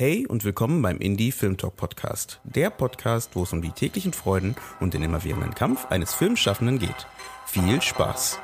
Hey und willkommen beim Indie Film Talk Podcast. Der Podcast, wo es um die täglichen Freuden und den immerwährenden Kampf eines Filmschaffenden geht. Viel Spaß!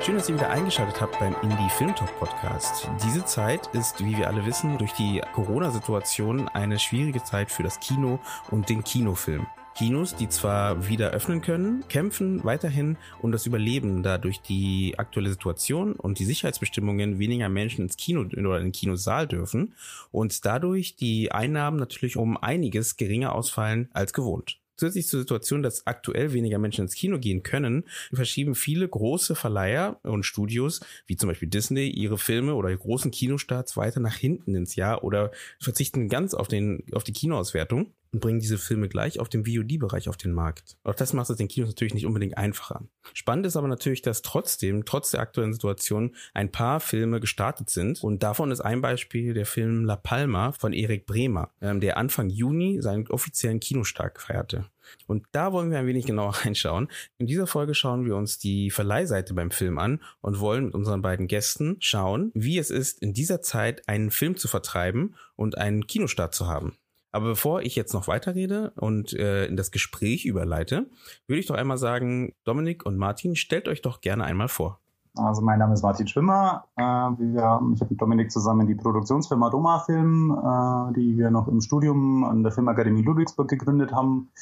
Schön, dass ihr wieder eingeschaltet habt beim Indie Film Talk Podcast. Diese Zeit ist, wie wir alle wissen, durch die Corona-Situation eine schwierige Zeit für das Kino und den Kinofilm. Kinos, die zwar wieder öffnen können, kämpfen weiterhin um das Überleben, da durch die aktuelle Situation und die Sicherheitsbestimmungen weniger Menschen ins Kino oder in den Kinosaal dürfen und dadurch die Einnahmen natürlich um einiges geringer ausfallen als gewohnt. Zusätzlich zur Situation, dass aktuell weniger Menschen ins Kino gehen können, verschieben viele große Verleiher und Studios, wie zum Beispiel Disney, ihre Filme oder großen Kinostarts weiter nach hinten ins Jahr oder verzichten ganz auf, den, auf die Kinoauswertung und bringen diese Filme gleich auf dem VOD-Bereich auf den Markt. Auch das macht es den Kinos natürlich nicht unbedingt einfacher. Spannend ist aber natürlich, dass trotzdem, trotz der aktuellen Situation, ein paar Filme gestartet sind. Und davon ist ein Beispiel der Film La Palma von Erik Bremer, ähm, der Anfang Juni seinen offiziellen Kinostart feierte. Und da wollen wir ein wenig genauer reinschauen. In dieser Folge schauen wir uns die Verleihseite beim Film an und wollen mit unseren beiden Gästen schauen, wie es ist, in dieser Zeit einen Film zu vertreiben und einen Kinostart zu haben. Aber bevor ich jetzt noch weiterrede und äh, in das Gespräch überleite, würde ich doch einmal sagen, Dominik und Martin, stellt euch doch gerne einmal vor. Also mein Name ist Martin Schwimmer. Äh, wir, ich habe mit Dominik zusammen die Produktionsfirma Doma Film, äh, die wir noch im Studium an der Filmakademie Ludwigsburg gegründet haben,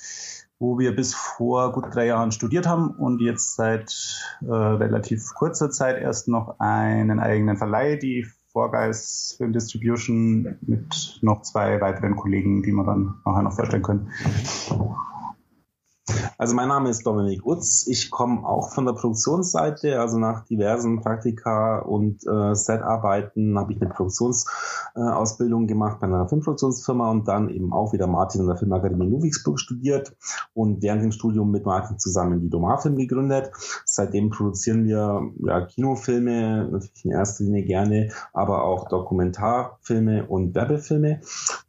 wo wir bis vor gut drei Jahren studiert haben und jetzt seit äh, relativ kurzer Zeit erst noch einen eigenen Verleih, die Vorgeist Film Distribution mit noch zwei weiteren Kollegen, die wir dann nachher noch vorstellen können. Also mein Name ist Dominik Utz. Ich komme auch von der Produktionsseite, also nach diversen Praktika und äh, Setarbeiten habe ich eine Produktionsausbildung äh, gemacht bei einer Filmproduktionsfirma und dann eben auch wieder Martin in der Filmakademie Ludwigsburg studiert und während dem Studium mit Martin zusammen die Domar-Film gegründet. Seitdem produzieren wir ja, Kinofilme, natürlich in erster Linie gerne, aber auch Dokumentarfilme und Werbefilme.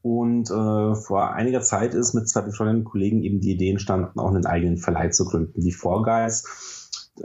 Und äh, vor einiger Zeit ist mit zwei befreundeten Kollegen eben die Idee entstanden, auch einen eigenen Verleih zu gründen, die Vorgeist.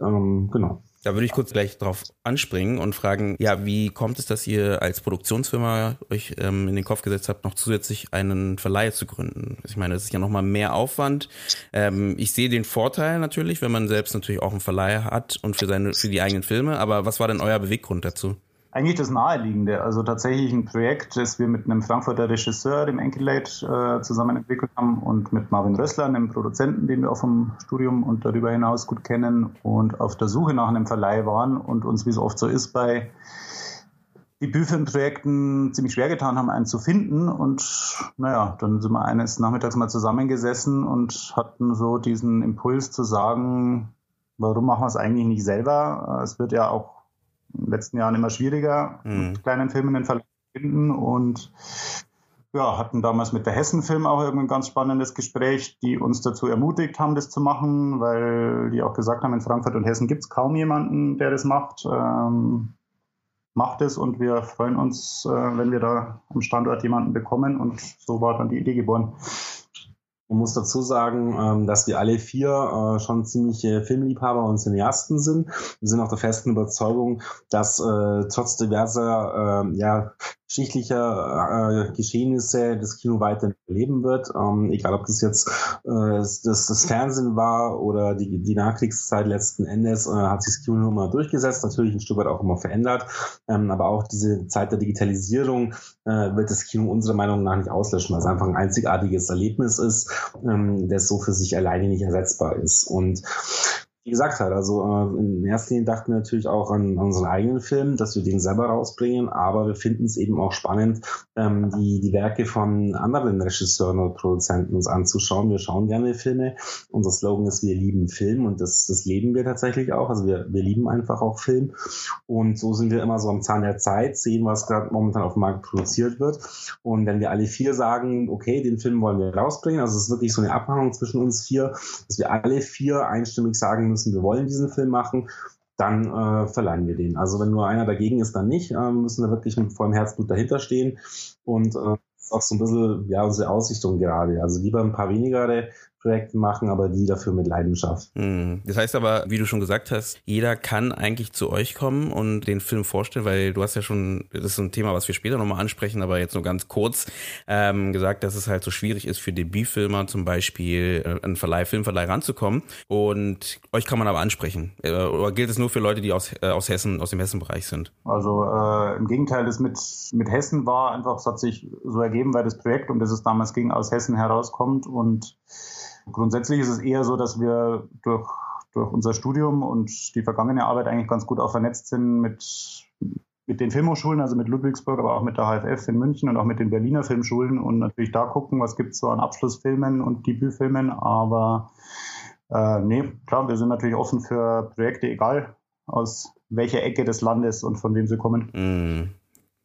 Ähm, genau. Da würde ich kurz gleich drauf anspringen und fragen, ja, wie kommt es, dass ihr als Produktionsfirma euch ähm, in den Kopf gesetzt habt, noch zusätzlich einen Verleih zu gründen? Ich meine, das ist ja nochmal mehr Aufwand. Ähm, ich sehe den Vorteil natürlich, wenn man selbst natürlich auch einen Verleih hat und für seine, für die eigenen Filme, aber was war denn euer Beweggrund dazu? Eigentlich das Naheliegende. Also tatsächlich ein Projekt, das wir mit einem Frankfurter Regisseur, dem Enkelate, äh, zusammen entwickelt haben und mit Marvin Rössler, einem Produzenten, den wir auch vom Studium und darüber hinaus gut kennen und auf der Suche nach einem Verleih waren und uns, wie es oft so ist, bei Debütfilmprojekten ziemlich schwer getan haben, einen zu finden. Und naja, dann sind wir eines Nachmittags mal zusammengesessen und hatten so diesen Impuls zu sagen, warum machen wir es eigentlich nicht selber? Es wird ja auch in den letzten Jahren immer schwieriger, mhm. mit kleinen Filmen den Verlag zu finden und ja, hatten damals mit der Hessen-Film auch ein ganz spannendes Gespräch, die uns dazu ermutigt haben, das zu machen, weil die auch gesagt haben, in Frankfurt und Hessen gibt es kaum jemanden, der das macht. Ähm, macht es und wir freuen uns, äh, wenn wir da am Standort jemanden bekommen und so war dann die Idee geboren. Man muss dazu sagen, ähm, dass wir alle vier äh, schon ziemliche Filmliebhaber und Cineasten sind. Wir sind auch der festen Überzeugung, dass äh, trotz diverser äh, ja, geschichtlicher äh, Geschehnisse das Kino weiter leben wird. Ähm, egal, ob das jetzt äh, das, das Fernsehen war oder die, die Nachkriegszeit letzten Endes, äh, hat sich das Kino immer durchgesetzt, natürlich ein Stück weit auch immer verändert. Ähm, aber auch diese Zeit der Digitalisierung äh, wird das Kino unserer Meinung nach nicht auslöschen, weil es einfach ein einzigartiges Erlebnis ist, ähm, das so für sich alleine nicht ersetzbar ist. Und wie gesagt hat. Also äh, in erster Linie dachten wir natürlich auch an, an unseren eigenen Film, dass wir den selber rausbringen, aber wir finden es eben auch spannend, ähm, die, die Werke von anderen Regisseuren oder Produzenten uns anzuschauen. Wir schauen gerne Filme. Unser Slogan ist, wir lieben Film und das, das leben wir tatsächlich auch. Also wir, wir lieben einfach auch Film. Und so sind wir immer so am Zahn der Zeit, sehen, was gerade momentan auf dem Markt produziert wird. Und wenn wir alle vier sagen, okay, den Film wollen wir rausbringen, also es ist wirklich so eine Abmachung zwischen uns vier, dass wir alle vier einstimmig sagen müssen, wir wollen diesen Film machen, dann äh, verleihen wir den. Also wenn nur einer dagegen ist, dann nicht. Äh, müssen wir wirklich mit vollem Herzblut dahinter stehen. Und äh, ist auch so ein bisschen ja, unsere Aussichtung gerade. Also lieber ein paar weniger Projekte machen, aber die dafür mit Leidenschaft. Hm. Das heißt aber, wie du schon gesagt hast, jeder kann eigentlich zu euch kommen und den Film vorstellen, weil du hast ja schon, das ist ein Thema, was wir später nochmal ansprechen, aber jetzt nur ganz kurz ähm, gesagt, dass es halt so schwierig ist für Debütfilmer zum Beispiel äh, an Verleih, Filmverleih ranzukommen und euch kann man aber ansprechen. Äh, oder gilt es nur für Leute, die aus, äh, aus Hessen, aus dem Hessenbereich sind? Also äh, im Gegenteil, das mit, mit Hessen war einfach, es hat sich so ergeben, weil das Projekt, um das es damals ging, aus Hessen herauskommt und Grundsätzlich ist es eher so, dass wir durch, durch unser Studium und die vergangene Arbeit eigentlich ganz gut auch vernetzt sind mit, mit den Filmhochschulen, also mit Ludwigsburg, aber auch mit der HFF in München und auch mit den Berliner Filmschulen und natürlich da gucken, was gibt es so an Abschlussfilmen und Debütfilmen. Aber äh, nee, klar, wir sind natürlich offen für Projekte, egal aus welcher Ecke des Landes und von wem sie kommen. Mm.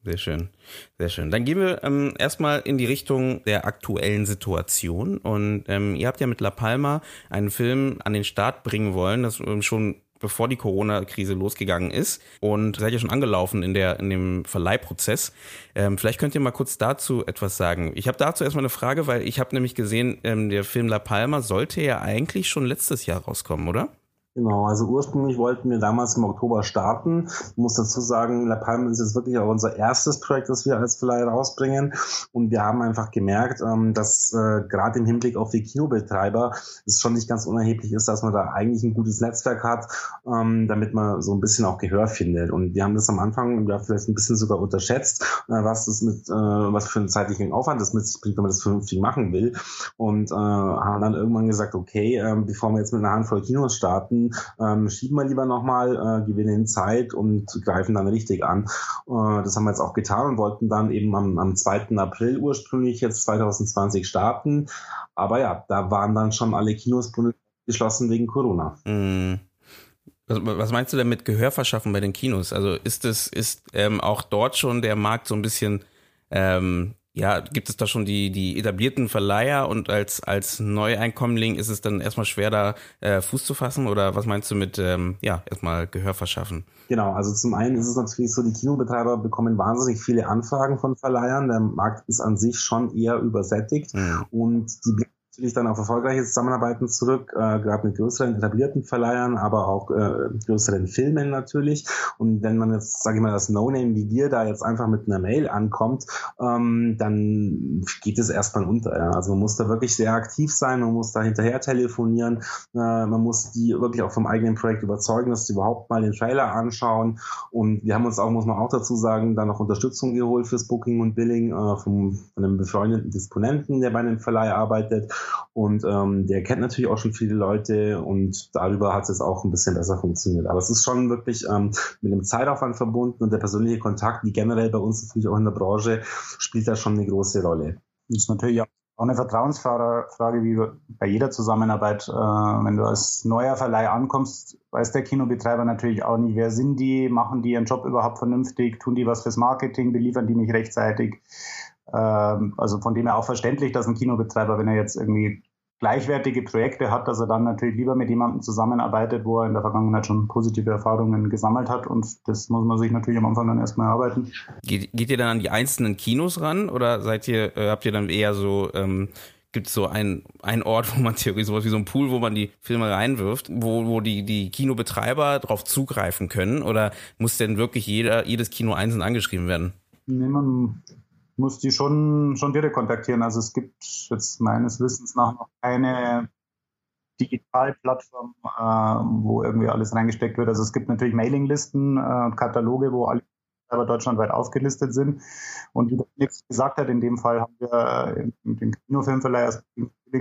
Sehr schön, sehr schön. Dann gehen wir ähm, erstmal in die Richtung der aktuellen Situation. Und ähm, ihr habt ja mit La Palma einen Film an den Start bringen wollen, das ähm, schon bevor die Corona-Krise losgegangen ist und seid ja schon angelaufen in der in dem Verleihprozess. Ähm, vielleicht könnt ihr mal kurz dazu etwas sagen. Ich habe dazu erstmal eine Frage, weil ich habe nämlich gesehen, ähm, der Film La Palma sollte ja eigentlich schon letztes Jahr rauskommen, oder? Genau, also ursprünglich wollten wir damals im Oktober starten. Ich muss dazu sagen, La Palma ist jetzt wirklich auch unser erstes Projekt, das wir als Verleih rausbringen. Und wir haben einfach gemerkt, ähm, dass äh, gerade im Hinblick auf die Kinobetreiber es schon nicht ganz unerheblich ist, dass man da eigentlich ein gutes Netzwerk hat, ähm, damit man so ein bisschen auch Gehör findet. Und wir haben das am Anfang ja, vielleicht ein bisschen sogar unterschätzt, äh, was das mit, äh, was für einen zeitlichen Aufwand das mit sich bringt, wenn man das vernünftig machen will. Und haben dann irgendwann gesagt, okay, äh, bevor wir jetzt mit einer Handvoll Kinos starten, ähm, schieben wir lieber nochmal, äh, gewinnen Zeit und greifen dann richtig an. Äh, das haben wir jetzt auch getan und wollten dann eben am, am 2. April ursprünglich jetzt 2020 starten. Aber ja, da waren dann schon alle Kinos geschlossen wegen Corona. Mm. Was meinst du denn mit Gehör verschaffen bei den Kinos? Also ist es ist ähm, auch dort schon der Markt so ein bisschen ähm, ja, gibt es da schon die, die etablierten Verleiher und als, als Neueinkommling ist es dann erstmal schwer, da äh, Fuß zu fassen? Oder was meinst du mit, ähm, ja, erstmal Gehör verschaffen? Genau, also zum einen ist es natürlich so, die Kinobetreiber bekommen wahnsinnig viele Anfragen von Verleihern. Der Markt ist an sich schon eher übersättigt mhm. und die natürlich dann auf erfolgreiche Zusammenarbeiten zurück, äh, gerade mit größeren etablierten Verleihern, aber auch äh, größeren Filmen natürlich. Und wenn man jetzt, sage ich mal, das No-Name wie wir da jetzt einfach mit einer Mail ankommt, ähm, dann geht es erstmal unter. Ja. Also man muss da wirklich sehr aktiv sein, man muss da hinterher telefonieren, äh, man muss die wirklich auch vom eigenen Projekt überzeugen, dass sie überhaupt mal den Trailer anschauen. Und wir haben uns auch, muss man auch dazu sagen, da noch Unterstützung geholt fürs Booking und Billing äh, vom, von einem befreundeten Disponenten, der bei einem Verleih arbeitet und ähm, der kennt natürlich auch schon viele Leute und darüber hat es auch ein bisschen besser funktioniert. Aber es ist schon wirklich ähm, mit dem Zeitaufwand verbunden und der persönliche Kontakt, wie generell bei uns natürlich auch in der Branche, spielt da schon eine große Rolle. Das ist natürlich auch eine Vertrauensfrage wie bei jeder Zusammenarbeit. Äh, wenn du als neuer Verleih ankommst, weiß der Kinobetreiber natürlich auch nicht, wer sind die, machen die ihren Job überhaupt vernünftig, tun die was fürs Marketing, beliefern die mich rechtzeitig. Ähm, also von dem her auch verständlich, dass ein Kinobetreiber, wenn er jetzt irgendwie gleichwertige Projekte hat, dass er dann natürlich lieber mit jemandem zusammenarbeitet, wo er in der Vergangenheit schon positive Erfahrungen gesammelt hat. Und das muss man sich natürlich am Anfang dann erstmal erarbeiten. Geht, geht ihr dann an die einzelnen Kinos ran oder seid ihr, äh, habt ihr dann eher so, ähm, gibt es so einen, einen Ort, wo man theoretisch sowas wie so ein Pool, wo man die Filme reinwirft, wo, wo die, die Kinobetreiber darauf zugreifen können? Oder muss denn wirklich jeder, jedes Kino einzeln angeschrieben werden? Nee, man muss die schon, schon direkt kontaktieren. Also es gibt jetzt meines Wissens nach noch keine Digitalplattform, äh, wo irgendwie alles reingesteckt wird. Also es gibt natürlich Mailinglisten äh, und Kataloge, wo alle Betreiber deutschlandweit aufgelistet sind. Und wie Nix gesagt hat, in dem Fall haben wir den Kinofilmverleih als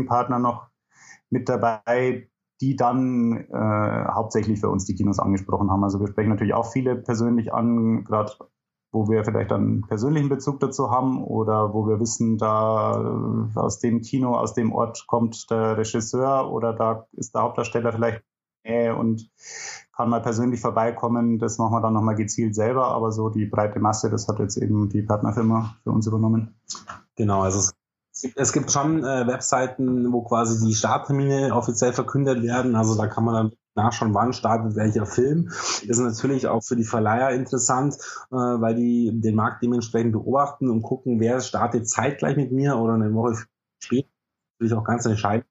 Partner noch mit dabei, die dann äh, hauptsächlich für uns die Kinos angesprochen haben. Also wir sprechen natürlich auch viele persönlich an, gerade wo wir vielleicht dann persönlichen Bezug dazu haben oder wo wir wissen, da äh, aus dem Kino, aus dem Ort kommt der Regisseur oder da ist der Hauptdarsteller vielleicht und kann mal persönlich vorbeikommen. Das machen wir dann nochmal gezielt selber, aber so die breite Masse, das hat jetzt eben die Partnerfirma für uns übernommen. Genau, also es es gibt schon äh, Webseiten, wo quasi die Starttermine offiziell verkündet werden. Also da kann man dann nachschauen, wann startet welcher Film. Ist natürlich auch für die Verleiher interessant, äh, weil die den Markt dementsprechend beobachten und gucken, wer startet zeitgleich mit mir oder eine Woche später. Natürlich auch ganz entscheidend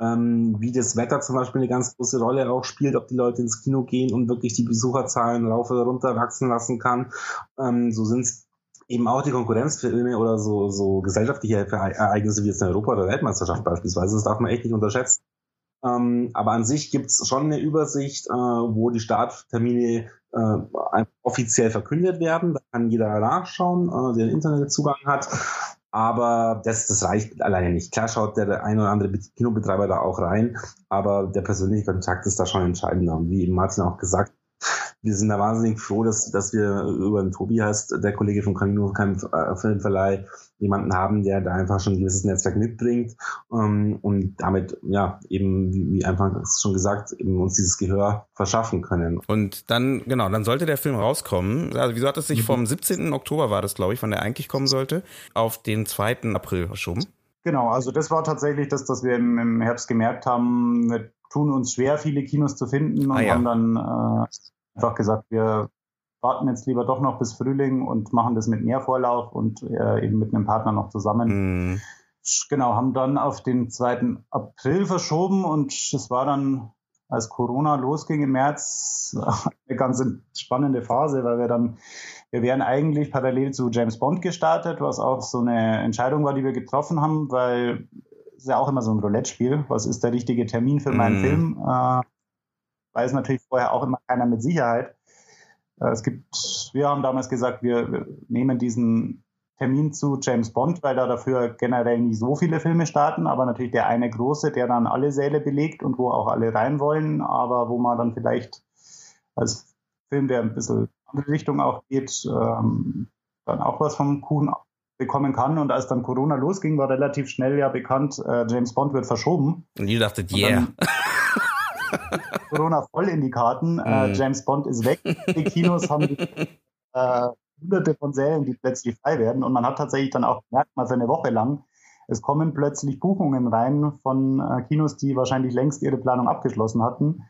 ähm, wie das Wetter zum Beispiel eine ganz große Rolle auch spielt, ob die Leute ins Kino gehen und wirklich die Besucherzahlen rauf oder runter wachsen lassen kann. Ähm, so sind eben auch die Konkurrenzfilme oder so, so gesellschaftliche Ereignisse wie jetzt eine Europa- oder Weltmeisterschaft beispielsweise. Das darf man echt nicht unterschätzen. Ähm, aber an sich gibt es schon eine Übersicht, äh, wo die Starttermine äh, offiziell verkündet werden. Da kann jeder nachschauen, äh, der Internetzugang hat. Aber das, das reicht alleine nicht. Klar schaut der ein oder andere Kinobetreiber da auch rein, aber der persönliche Kontakt ist da schon entscheidender. Und wie eben Martin auch gesagt wir sind da wahnsinnig froh, dass, dass wir über den Tobi heißt, der Kollege vom Camino äh, Filmverleih, jemanden haben, der da einfach schon ein gewisses Netzwerk mitbringt ähm, und damit, ja, eben, wie, wie einfach schon gesagt, eben uns dieses Gehör verschaffen können. Und dann, genau, dann sollte der Film rauskommen. Also wieso hat es sich mhm. vom 17. Oktober war das, glaube ich, wann der eigentlich kommen sollte, auf den 2. April verschoben? Genau, also das war tatsächlich das, dass wir im, Herbst gemerkt haben, wir tun uns schwer, viele Kinos zu finden und ah, ja. haben dann äh, einfach gesagt, wir warten jetzt lieber doch noch bis Frühling und machen das mit mehr Vorlauf und äh, eben mit einem Partner noch zusammen. Mm. Genau, haben dann auf den 2. April verschoben und es war dann, als Corona losging im März, eine ganz spannende Phase, weil wir dann, wir wären eigentlich parallel zu James Bond gestartet, was auch so eine Entscheidung war, die wir getroffen haben, weil es ist ja auch immer so ein Roulette-Spiel. Was ist der richtige Termin für meinen mm. Film? Äh, weiß natürlich vorher auch immer keiner mit Sicherheit. Äh, es gibt, wir haben damals gesagt, wir, wir nehmen diesen Termin zu James Bond, weil da dafür generell nicht so viele Filme starten, aber natürlich der eine große, der dann alle Säle belegt und wo auch alle rein wollen, aber wo man dann vielleicht als Film, der ein bisschen in andere Richtung auch geht, ähm, dann auch was vom Kuhn bekommen kann. Und als dann Corona losging, war relativ schnell ja bekannt, äh, James Bond wird verschoben. Und ihr dachtet, yeah. Corona voll in die Karten. Äh, mhm. James Bond ist weg. Die Kinos haben die, äh, hunderte von Sälen, die plötzlich frei werden. Und man hat tatsächlich dann auch gemerkt, mal für eine Woche lang, es kommen plötzlich Buchungen rein von äh, Kinos, die wahrscheinlich längst ihre Planung abgeschlossen hatten.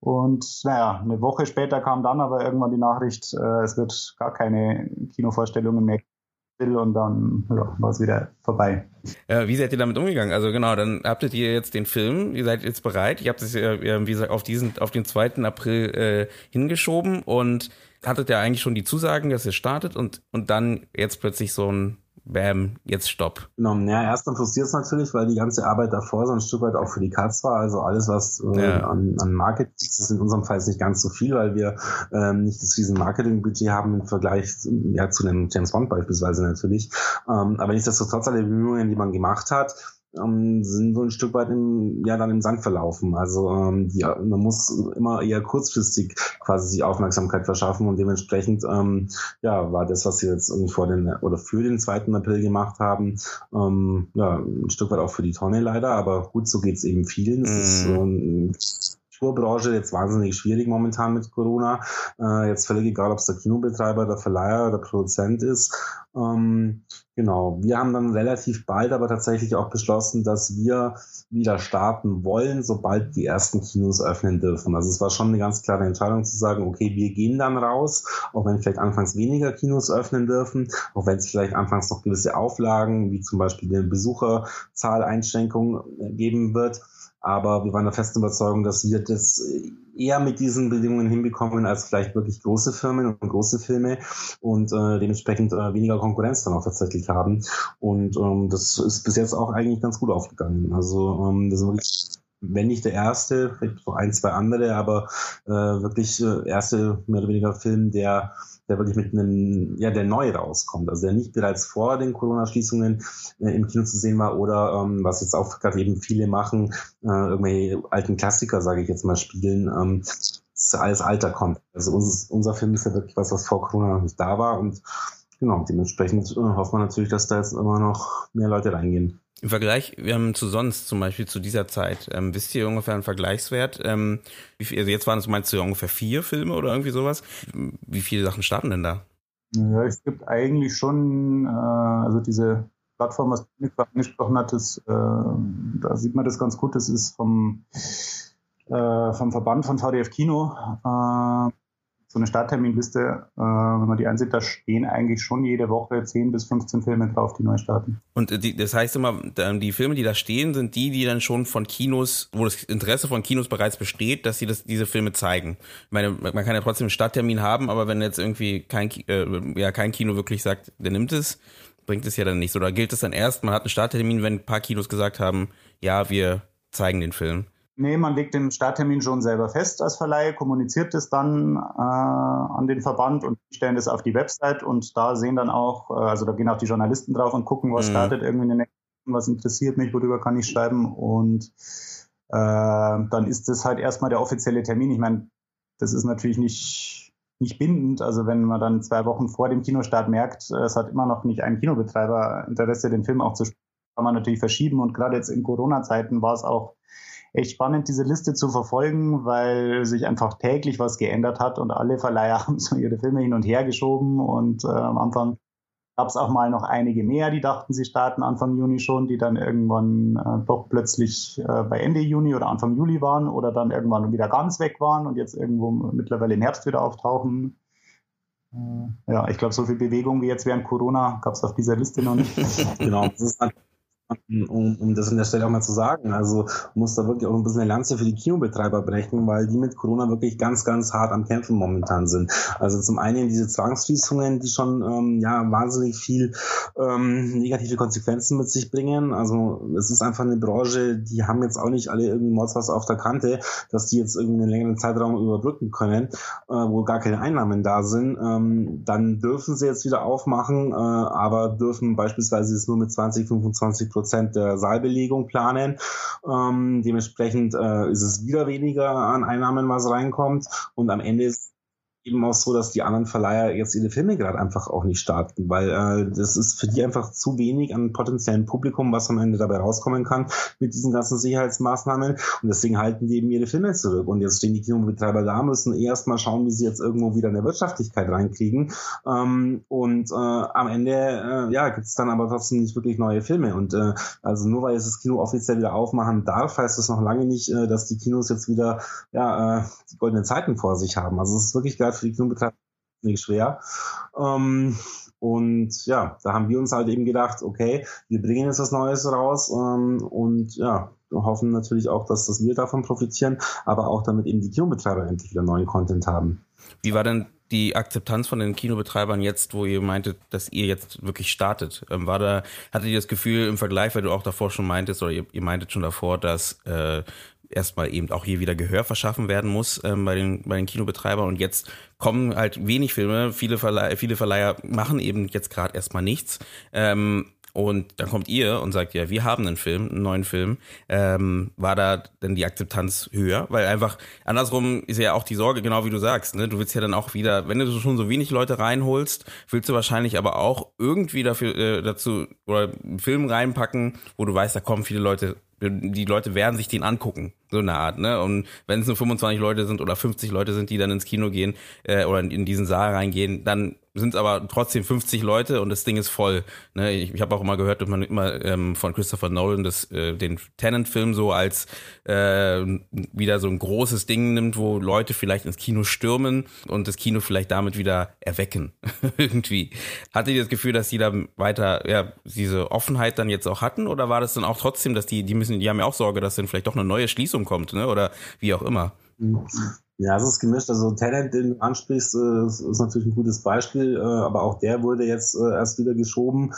Und naja, eine Woche später kam dann aber irgendwann die Nachricht, äh, es wird gar keine Kinovorstellungen mehr und dann ja, war es wieder vorbei. Ja, wie seid ihr damit umgegangen? Also genau, dann habt ihr jetzt den Film, ihr seid jetzt bereit, ihr habt es ja, wie gesagt, auf diesen, auf den 2. April äh, hingeschoben und hattet ja eigentlich schon die Zusagen, dass ihr startet und, und dann jetzt plötzlich so ein bam, jetzt stopp. Genau, ja, erst dann frustriert es natürlich, weil die ganze Arbeit davor so ein Stück weit auch für die Katz war. Also alles, was äh, ja. an, an Marketing, das ist in unserem Fall nicht ganz so viel, weil wir ähm, nicht das riesen Marketingbudget haben im Vergleich ja, zu einem James Bond beispielsweise natürlich. Ähm, aber nichtsdestotrotz alle Bemühungen, die man gemacht hat, ähm, sind so ein Stück weit im, ja, dann im Sand verlaufen. Also ähm, die, man muss immer eher kurzfristig quasi sich Aufmerksamkeit verschaffen und dementsprechend ähm, ja, war das, was wir jetzt irgendwie vor den oder für den 2. April gemacht haben, ähm, ja, ein Stück weit auch für die Tonne leider, aber gut, so geht's eben vielen. Es mm. ist so ein Tourbranche jetzt wahnsinnig schwierig momentan mit Corona. Äh, jetzt völlig egal, ob es der Kinobetreiber, der Verleiher, der Produzent ist. Ähm, genau. Wir haben dann relativ bald aber tatsächlich auch beschlossen, dass wir wieder starten wollen, sobald die ersten Kinos öffnen dürfen. Also es war schon eine ganz klare Entscheidung zu sagen, okay, wir gehen dann raus, auch wenn vielleicht anfangs weniger Kinos öffnen dürfen, auch wenn es vielleicht anfangs noch gewisse Auflagen, wie zum Beispiel eine Besucherzahleinschränkung geben wird. Aber wir waren der festen Überzeugung, dass wir das eher mit diesen Bedingungen hinbekommen als vielleicht wirklich große Firmen und große Filme und äh, dementsprechend äh, weniger Konkurrenz dann auch tatsächlich haben. Und ähm, das ist bis jetzt auch eigentlich ganz gut aufgegangen. Also ähm, das ist wirklich wenn nicht der erste, vielleicht noch ein, zwei andere, aber äh, wirklich äh, erste mehr oder weniger Film, der, der wirklich mit einem, ja, der neu rauskommt, also der nicht bereits vor den Corona-Schließungen äh, im Kino zu sehen war oder ähm, was jetzt auch gerade eben viele machen, äh, irgendwelche alten Klassiker, sage ich jetzt mal, spielen. Ähm, alles Alter kommt. Also uns, unser Film ist ja wirklich was, was vor Corona noch nicht da war und genau, dementsprechend äh, hofft man natürlich, dass da jetzt immer noch mehr Leute reingehen. Im Vergleich ähm, zu sonst, zum Beispiel zu dieser Zeit, ähm, wisst ihr ungefähr einen Vergleichswert? Ähm, wie viel, also jetzt waren es, meinst du, ungefähr vier Filme oder irgendwie sowas? Wie viele Sachen starten denn da? Ja, es gibt eigentlich schon, äh, also diese Plattform, was Nick angesprochen hat, das, äh, da sieht man das ganz gut, das ist vom, äh, vom Verband von VDF Kino. Äh, so eine Startterminliste, äh, wenn man die ansieht, da stehen eigentlich schon jede Woche 10 bis 15 Filme drauf, die neu starten. Und die, das heißt immer, die Filme, die da stehen, sind die, die dann schon von Kinos, wo das Interesse von Kinos bereits besteht, dass sie das, diese Filme zeigen. Ich meine, man kann ja trotzdem einen Starttermin haben, aber wenn jetzt irgendwie kein, äh, ja, kein Kino wirklich sagt, der nimmt es, bringt es ja dann nichts. Oder gilt es dann erst, man hat einen Starttermin, wenn ein paar Kinos gesagt haben, ja, wir zeigen den Film? Nee, man legt den Starttermin schon selber fest als Verleih, kommuniziert es dann äh, an den Verband und stellen das auf die Website und da sehen dann auch, äh, also da gehen auch die Journalisten drauf und gucken, was mhm. startet irgendwie in den nächsten, was interessiert mich, worüber kann ich schreiben und äh, dann ist das halt erstmal der offizielle Termin. Ich meine, das ist natürlich nicht, nicht bindend. Also wenn man dann zwei Wochen vor dem Kinostart merkt, es hat immer noch nicht ein Kinobetreiber Interesse, den Film auch zu spielen, kann man natürlich verschieben und gerade jetzt in Corona-Zeiten war es auch echt spannend, diese Liste zu verfolgen, weil sich einfach täglich was geändert hat und alle Verleiher haben so ihre Filme hin und her geschoben und äh, am Anfang gab es auch mal noch einige mehr, die dachten, sie starten Anfang Juni schon, die dann irgendwann äh, doch plötzlich äh, bei Ende Juni oder Anfang Juli waren oder dann irgendwann wieder ganz weg waren und jetzt irgendwo mittlerweile im Herbst wieder auftauchen. Äh, ja, ich glaube, so viel Bewegung wie jetzt während Corona gab es auf dieser Liste noch nicht. genau, das ist um, um das an der Stelle auch mal zu sagen. Also muss da wirklich auch ein bisschen eine Lanze für die Kinobetreiber brechen, weil die mit Corona wirklich ganz, ganz hart am Kämpfen momentan sind. Also zum einen diese Zwangsschließungen, die schon ähm, ja wahnsinnig viel ähm, negative Konsequenzen mit sich bringen. Also es ist einfach eine Branche, die haben jetzt auch nicht alle irgendwie Mordswasser auf der Kante, dass die jetzt irgendwie einen längeren Zeitraum überbrücken können, äh, wo gar keine Einnahmen da sind. Ähm, dann dürfen sie jetzt wieder aufmachen, äh, aber dürfen beispielsweise es nur mit 20, 25 Prozent der Saalbelegung planen. Ähm, dementsprechend äh, ist es wieder weniger an Einnahmen, was reinkommt. Und am Ende ist eben auch so, dass die anderen Verleiher jetzt ihre Filme gerade einfach auch nicht starten, weil äh, das ist für die einfach zu wenig an potenziellem Publikum, was am Ende dabei rauskommen kann mit diesen ganzen Sicherheitsmaßnahmen. Und deswegen halten die eben ihre Filme zurück. Und jetzt stehen die Kinobetreiber da, müssen erst mal schauen, wie sie jetzt irgendwo wieder eine Wirtschaftlichkeit reinkriegen. Ähm, und äh, am Ende äh, ja gibt es dann aber trotzdem nicht wirklich neue Filme. Und äh, also nur weil jetzt das Kino offiziell wieder aufmachen darf, heißt das noch lange nicht, äh, dass die Kinos jetzt wieder ja äh, die goldenen Zeiten vor sich haben. Also es ist wirklich gerade die Kinobetreiber nicht schwer. Ähm, und ja, da haben wir uns halt eben gedacht, okay, wir bringen jetzt was Neues raus ähm, und ja, hoffen natürlich auch, dass, dass wir davon profitieren, aber auch damit eben die Kinobetreiber endlich wieder neuen Content haben. Wie war denn die Akzeptanz von den Kinobetreibern jetzt, wo ihr meintet, dass ihr jetzt wirklich startet? Ähm, war da, hattet ihr das Gefühl im Vergleich, weil du auch davor schon meintest, oder ihr, ihr meintet schon davor, dass äh, erstmal eben auch hier wieder Gehör verschaffen werden muss ähm, bei, den, bei den Kinobetreibern. Und jetzt kommen halt wenig Filme. Viele, Verleih viele Verleiher machen eben jetzt gerade erstmal nichts. Ähm, und dann kommt ihr und sagt, ja, wir haben einen Film, einen neuen Film. Ähm, war da denn die Akzeptanz höher? Weil einfach andersrum ist ja auch die Sorge, genau wie du sagst. Ne? Du willst ja dann auch wieder, wenn du schon so wenig Leute reinholst, willst du wahrscheinlich aber auch irgendwie dafür äh, dazu oder einen Film reinpacken, wo du weißt, da kommen viele Leute die Leute werden sich den angucken, so eine Art, ne? Und wenn es nur 25 Leute sind oder 50 Leute sind, die dann ins Kino gehen äh, oder in diesen Saal reingehen, dann sind aber trotzdem 50 Leute und das Ding ist voll. Ne? Ich, ich habe auch immer gehört, dass man immer ähm, von Christopher Nolan das, äh, den Tenant-Film so als äh, wieder so ein großes Ding nimmt, wo Leute vielleicht ins Kino stürmen und das Kino vielleicht damit wieder erwecken. Irgendwie. Hattet ihr das Gefühl, dass die da weiter ja, diese Offenheit dann jetzt auch hatten oder war das dann auch trotzdem, dass die, die müssen, die haben ja auch Sorge, dass dann vielleicht doch eine neue Schließung kommt, ne? Oder wie auch immer? Ja, es ist gemischt. Also Talent, den du ansprichst, äh, ist natürlich ein gutes Beispiel, äh, aber auch der wurde jetzt äh, erst wieder geschoben.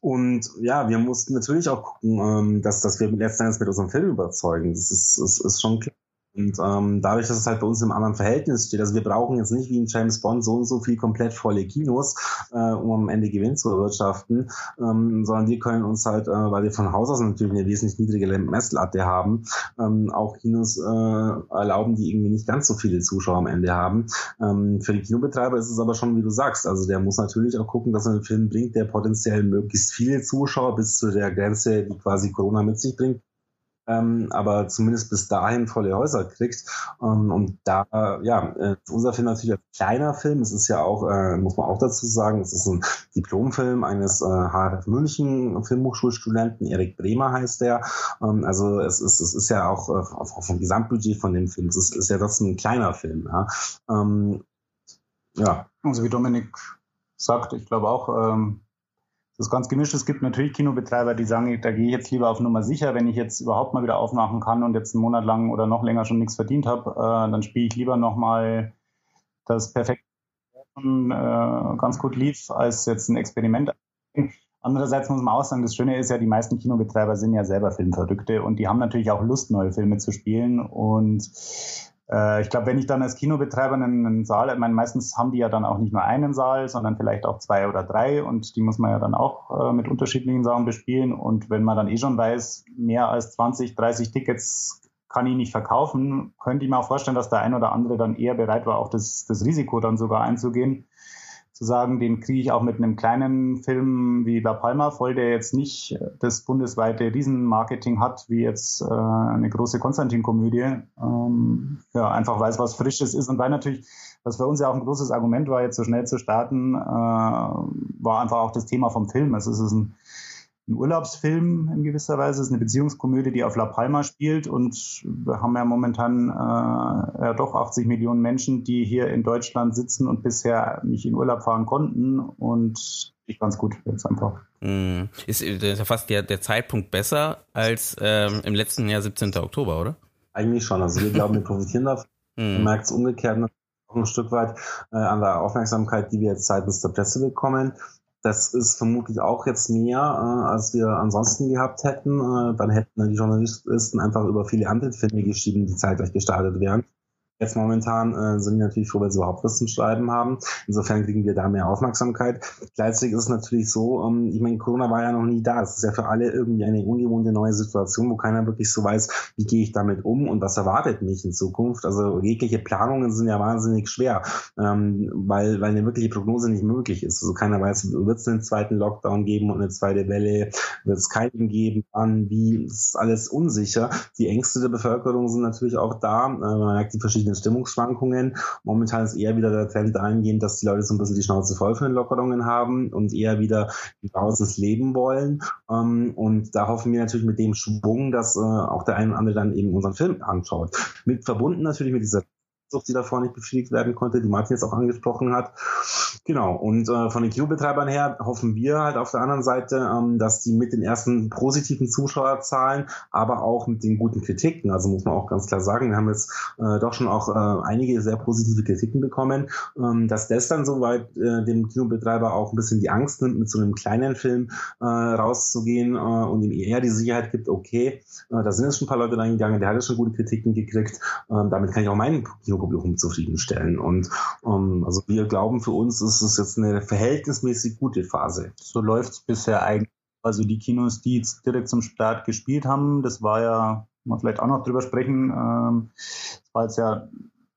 Und ja, wir mussten natürlich auch gucken, ähm, dass, dass wir letzten Endes mit unserem Film überzeugen. Das ist, ist, ist schon klar. Und ähm, dadurch, dass es halt bei uns im anderen Verhältnis steht, also wir brauchen jetzt nicht wie in James Bond so und so viel komplett volle Kinos, äh, um am Ende Gewinn zu erwirtschaften, ähm, sondern wir können uns halt, äh, weil wir von Haus aus natürlich eine wesentlich niedrige Messlatte haben, ähm, auch Kinos äh, erlauben, die irgendwie nicht ganz so viele Zuschauer am Ende haben. Ähm, für die Kinobetreiber ist es aber schon, wie du sagst, also der muss natürlich auch gucken, dass er einen Film bringt, der potenziell möglichst viele Zuschauer bis zu der Grenze, die quasi Corona mit sich bringt, ähm, aber zumindest bis dahin volle Häuser kriegt. Ähm, und da, ja, äh, unser Film natürlich ein kleiner Film. Es ist ja auch, äh, muss man auch dazu sagen, es ist ein Diplomfilm eines äh, HFF München Filmhochschulstudenten, Erik Bremer heißt der. Ähm, also es ist, es ist ja auch äh, vom Gesamtbudget von dem Film, es ist, ist ja das ein kleiner Film. Ja. Ähm, Ja. Also wie Dominik sagt, ich glaube auch, ähm, das ist ganz gemischt. Es gibt natürlich Kinobetreiber, die sagen, da gehe ich jetzt lieber auf Nummer sicher, wenn ich jetzt überhaupt mal wieder aufmachen kann und jetzt einen Monat lang oder noch länger schon nichts verdient habe, äh, dann spiele ich lieber nochmal das perfekte äh, ganz gut lief, als jetzt ein Experiment. Andererseits muss man auch sagen, das Schöne ist ja, die meisten Kinobetreiber sind ja selber Filmverrückte und die haben natürlich auch Lust, neue Filme zu spielen und äh, ich glaube, wenn ich dann als Kinobetreiber einen, einen Saal, ich meine, meistens haben die ja dann auch nicht nur einen Saal, sondern vielleicht auch zwei oder drei und die muss man ja dann auch äh, mit unterschiedlichen Sachen bespielen. Und wenn man dann eh schon weiß, mehr als 20, 30 Tickets kann ich nicht verkaufen, könnte ich mir auch vorstellen, dass der ein oder andere dann eher bereit war, auch das, das Risiko dann sogar einzugehen zu sagen, den kriege ich auch mit einem kleinen Film wie La Palma voll, der jetzt nicht das bundesweite Riesenmarketing hat, wie jetzt äh, eine große Konstantin-Komödie. Ähm, ja, einfach weil es was Frisches ist und weil natürlich, was für uns ja auch ein großes Argument war, jetzt so schnell zu starten, äh, war einfach auch das Thema vom Film. Also es ist ein ein Urlaubsfilm in gewisser Weise. Es ist eine Beziehungskomödie, die auf La Palma spielt und wir haben ja momentan äh, ja doch 80 Millionen Menschen, die hier in Deutschland sitzen und bisher nicht in Urlaub fahren konnten und ich ganz gut jetzt einfach. Mm. Ist, ist ja fast der, der Zeitpunkt besser als ähm, im letzten Jahr 17. Oktober, oder? Eigentlich schon. Also wir glauben, wir profitieren davon. Mm. Man merkt es umgekehrt auch ein Stück weit äh, an der Aufmerksamkeit, die wir jetzt seitens der Presse bekommen. Das ist vermutlich auch jetzt mehr, äh, als wir ansonsten gehabt hätten. Äh, dann hätten die Journalisten einfach über viele andere Filme geschrieben, die zeitgleich gestartet wären. Jetzt momentan äh, sind die natürlich froh, wenn sie überhaupt was zum Schreiben haben. Insofern kriegen wir da mehr Aufmerksamkeit. Gleichzeitig ist es natürlich so, ähm, ich meine, Corona war ja noch nie da. Es ist ja für alle irgendwie eine ungewohnte neue Situation, wo keiner wirklich so weiß, wie gehe ich damit um und was erwartet mich in Zukunft. Also jegliche Planungen sind ja wahnsinnig schwer, ähm, weil, weil eine wirkliche Prognose nicht möglich ist. Also keiner weiß, wird es einen zweiten Lockdown geben und eine zweite Welle, wird es keinen geben, wann, wie, das ist alles unsicher. Die Ängste der Bevölkerung sind natürlich auch da. Äh, man merkt die verschiedenen verschiedenen Stimmungsschwankungen. Momentan ist eher wieder der Trend dahingehend, dass die Leute so ein bisschen die Schnauze voll von den Lockerungen haben und eher wieder draußen leben wollen. Ähm, und da hoffen wir natürlich mit dem Schwung, dass äh, auch der eine oder andere dann eben unseren Film anschaut. Mit verbunden natürlich mit dieser die davor nicht befriedigt werden konnte, die Martin jetzt auch angesprochen hat. Genau, und äh, von den Kinobetreibern her hoffen wir halt auf der anderen Seite, ähm, dass die mit den ersten positiven Zuschauerzahlen, aber auch mit den guten Kritiken, also muss man auch ganz klar sagen, wir haben jetzt äh, doch schon auch äh, einige sehr positive Kritiken bekommen, ähm, dass das dann soweit äh, dem Kinobetreiber auch ein bisschen die Angst nimmt, mit so einem kleinen Film äh, rauszugehen äh, und ihm eher die Sicherheit gibt, okay, äh, da sind jetzt schon ein paar Leute reingegangen, der hat jetzt schon gute Kritiken gekriegt, äh, damit kann ich auch meinen Kinopublikum zufriedenstellen. Und ähm, also wir glauben, für uns ist es jetzt eine verhältnismäßig gute Phase. So läuft es bisher eigentlich. Also die Kinos, die jetzt direkt zum Start gespielt haben, das war ja, mal vielleicht auch noch drüber sprechen, ähm, das war jetzt ja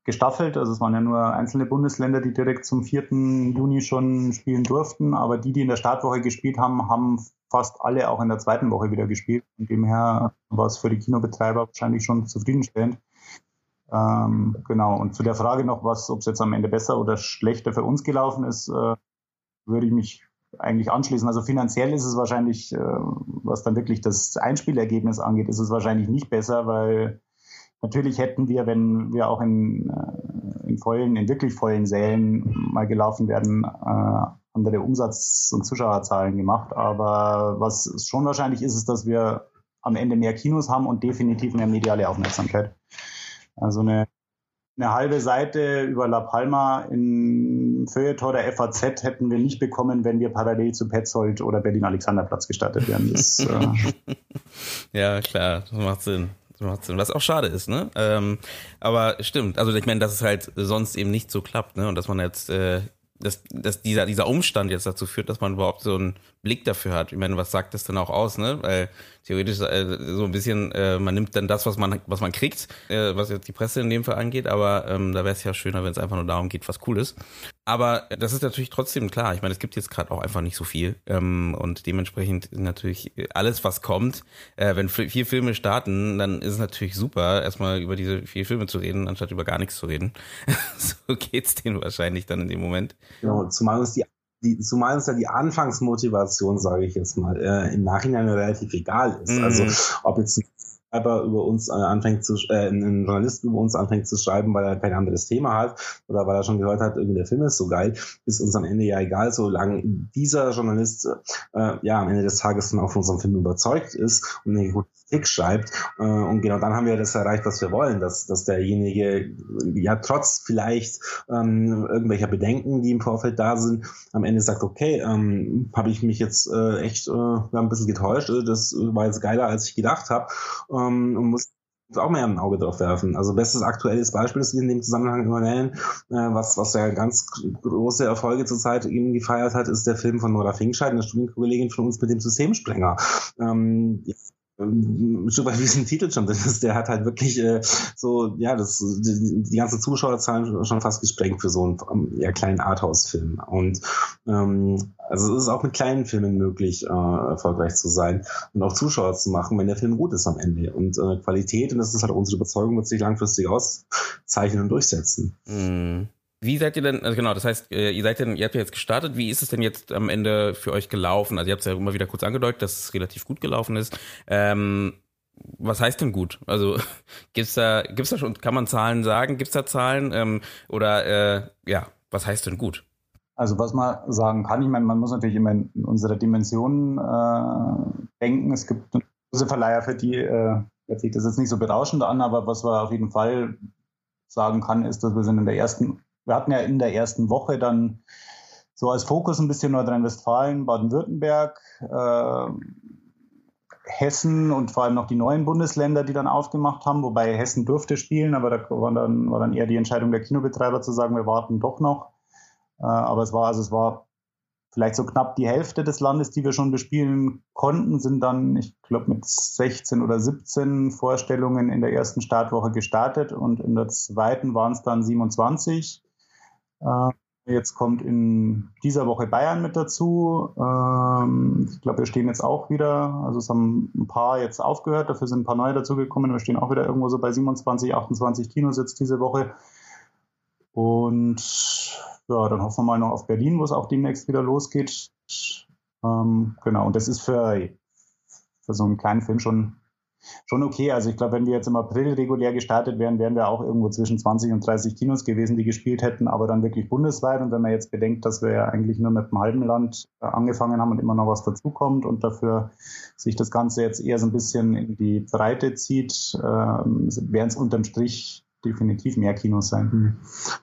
gestaffelt. Also es waren ja nur einzelne Bundesländer, die direkt zum 4. Juni schon spielen durften. Aber die, die in der Startwoche gespielt haben, haben fast alle auch in der zweiten Woche wieder gespielt. Von dem her war es für die Kinobetreiber wahrscheinlich schon zufriedenstellend. Ähm, genau, und zu der Frage noch, was, ob es jetzt am Ende besser oder schlechter für uns gelaufen ist, äh, würde ich mich eigentlich anschließen. Also finanziell ist es wahrscheinlich, äh, was dann wirklich das Einspielergebnis angeht, ist es wahrscheinlich nicht besser, weil natürlich hätten wir, wenn wir auch in, äh, in vollen, in wirklich vollen Sälen mal gelaufen werden, äh, andere Umsatz- und Zuschauerzahlen gemacht. Aber was schon wahrscheinlich ist, ist, dass wir am Ende mehr Kinos haben und definitiv mehr mediale Aufmerksamkeit. Also eine, eine halbe Seite über La Palma in Feuilleton der FAZ hätten wir nicht bekommen, wenn wir parallel zu Petzold oder Berlin-Alexanderplatz gestartet wären. Das, äh ja, klar, das macht Sinn. Das macht Sinn. Was auch schade ist, ne? Ähm, aber stimmt, also ich meine, dass es halt sonst eben nicht so klappt, ne? Und dass man jetzt äh, dass, dass dieser, dieser Umstand jetzt dazu führt, dass man überhaupt so einen Blick dafür hat. Ich meine, was sagt das denn auch aus, ne? Weil theoretisch äh, so ein bisschen, äh, man nimmt dann das, was man, was man kriegt, äh, was jetzt die Presse in dem Fall angeht, aber ähm, da wäre es ja schöner, wenn es einfach nur darum geht, was cool ist. Aber das ist natürlich trotzdem klar. Ich meine, es gibt jetzt gerade auch einfach nicht so viel. Ähm, und dementsprechend natürlich alles, was kommt, äh, wenn vier Filme starten, dann ist es natürlich super, erstmal über diese vier Filme zu reden, anstatt über gar nichts zu reden. so geht's denen wahrscheinlich dann in dem Moment. Genau, zumal uns die die, zumal uns ja die Anfangsmotivation, sage ich jetzt mal, äh, im Nachhinein relativ egal ist. Mhm. Also ob jetzt Schreiber über uns äh, anfängt zu, äh, ein Journalist über uns anfängt zu schreiben, weil er kein anderes Thema hat oder weil er schon gehört hat, irgendwie der Film ist so geil, ist uns am Ende ja egal, solange dieser Journalist äh, ja am Ende des Tages dann auch von unserem Film überzeugt ist und eine gute Kritik schreibt. Äh, und genau dann haben wir das erreicht, was wir wollen, dass, dass derjenige ja trotz vielleicht ähm, irgendwelcher Bedenken, die im Vorfeld da sind, am Ende sagt, okay, ähm, habe ich mich jetzt äh, echt äh, ein bisschen getäuscht, das war jetzt geiler, als ich gedacht habe ähm, und muss auch mehr ein Auge drauf werfen. Also bestes aktuelles Beispiel, das wir in dem Zusammenhang immer nennen, äh, was, was ja ganz große Erfolge zurzeit eben gefeiert hat, ist der Film von Nora Finkscheid, eine Studienkollegin von uns mit dem Systemsprenger. Ähm, Stück weit wie es im Titel schon drin ist, der hat halt wirklich äh, so, ja, das, die, die ganze Zuschauerzahlen schon fast gesprengt für so einen um, ja, kleinen Arthouse-Film. Und ähm, also es ist auch mit kleinen Filmen möglich, äh, erfolgreich zu sein und auch Zuschauer zu machen, wenn der Film gut ist am Ende. Und äh, Qualität, und das ist halt unsere Überzeugung, wird sich langfristig auszeichnen und durchsetzen. Mm. Wie seid ihr denn, also genau, das heißt, äh, ihr seid denn, ihr habt ja jetzt gestartet, wie ist es denn jetzt am Ende für euch gelaufen? Also ihr habt es ja immer wieder kurz angedeutet, dass es relativ gut gelaufen ist. Ähm, was heißt denn gut? Also gibt's da, gibt's da schon, kann man Zahlen sagen? Gibt's da Zahlen? Ähm, oder äh, ja, was heißt denn gut? Also was man sagen kann, ich meine, man muss natürlich immer in unsere Dimensionen äh, denken. Es gibt große Verleiher, für die äh, das jetzt nicht so berauschend an, aber was man auf jeden Fall sagen kann, ist, dass wir sind in der ersten wir hatten ja in der ersten Woche dann so als Fokus ein bisschen Nordrhein-Westfalen, Baden-Württemberg, äh, Hessen und vor allem noch die neuen Bundesländer, die dann aufgemacht haben, wobei Hessen durfte spielen, aber da war dann, war dann eher die Entscheidung der Kinobetreiber zu sagen, wir warten doch noch. Äh, aber es war, also es war vielleicht so knapp die Hälfte des Landes, die wir schon bespielen konnten, sind dann, ich glaube, mit 16 oder 17 Vorstellungen in der ersten Startwoche gestartet und in der zweiten waren es dann 27. Äh, jetzt kommt in dieser Woche Bayern mit dazu. Ähm, ich glaube, wir stehen jetzt auch wieder, also es haben ein paar jetzt aufgehört, dafür sind ein paar neue dazugekommen. Wir stehen auch wieder irgendwo so bei 27, 28 Kinos jetzt diese Woche. Und ja, dann hoffen wir mal noch auf Berlin, wo es auch demnächst wieder losgeht. Ähm, genau, und das ist für, für so einen kleinen Film schon schon okay. Also ich glaube, wenn wir jetzt im April regulär gestartet wären, wären wir auch irgendwo zwischen 20 und 30 Kinos gewesen, die gespielt hätten, aber dann wirklich bundesweit. Und wenn man jetzt bedenkt, dass wir ja eigentlich nur mit einem halben Land äh, angefangen haben und immer noch was dazukommt und dafür sich das Ganze jetzt eher so ein bisschen in die Breite zieht, äh, wären es unterm Strich definitiv mehr Kinos sein. Mhm.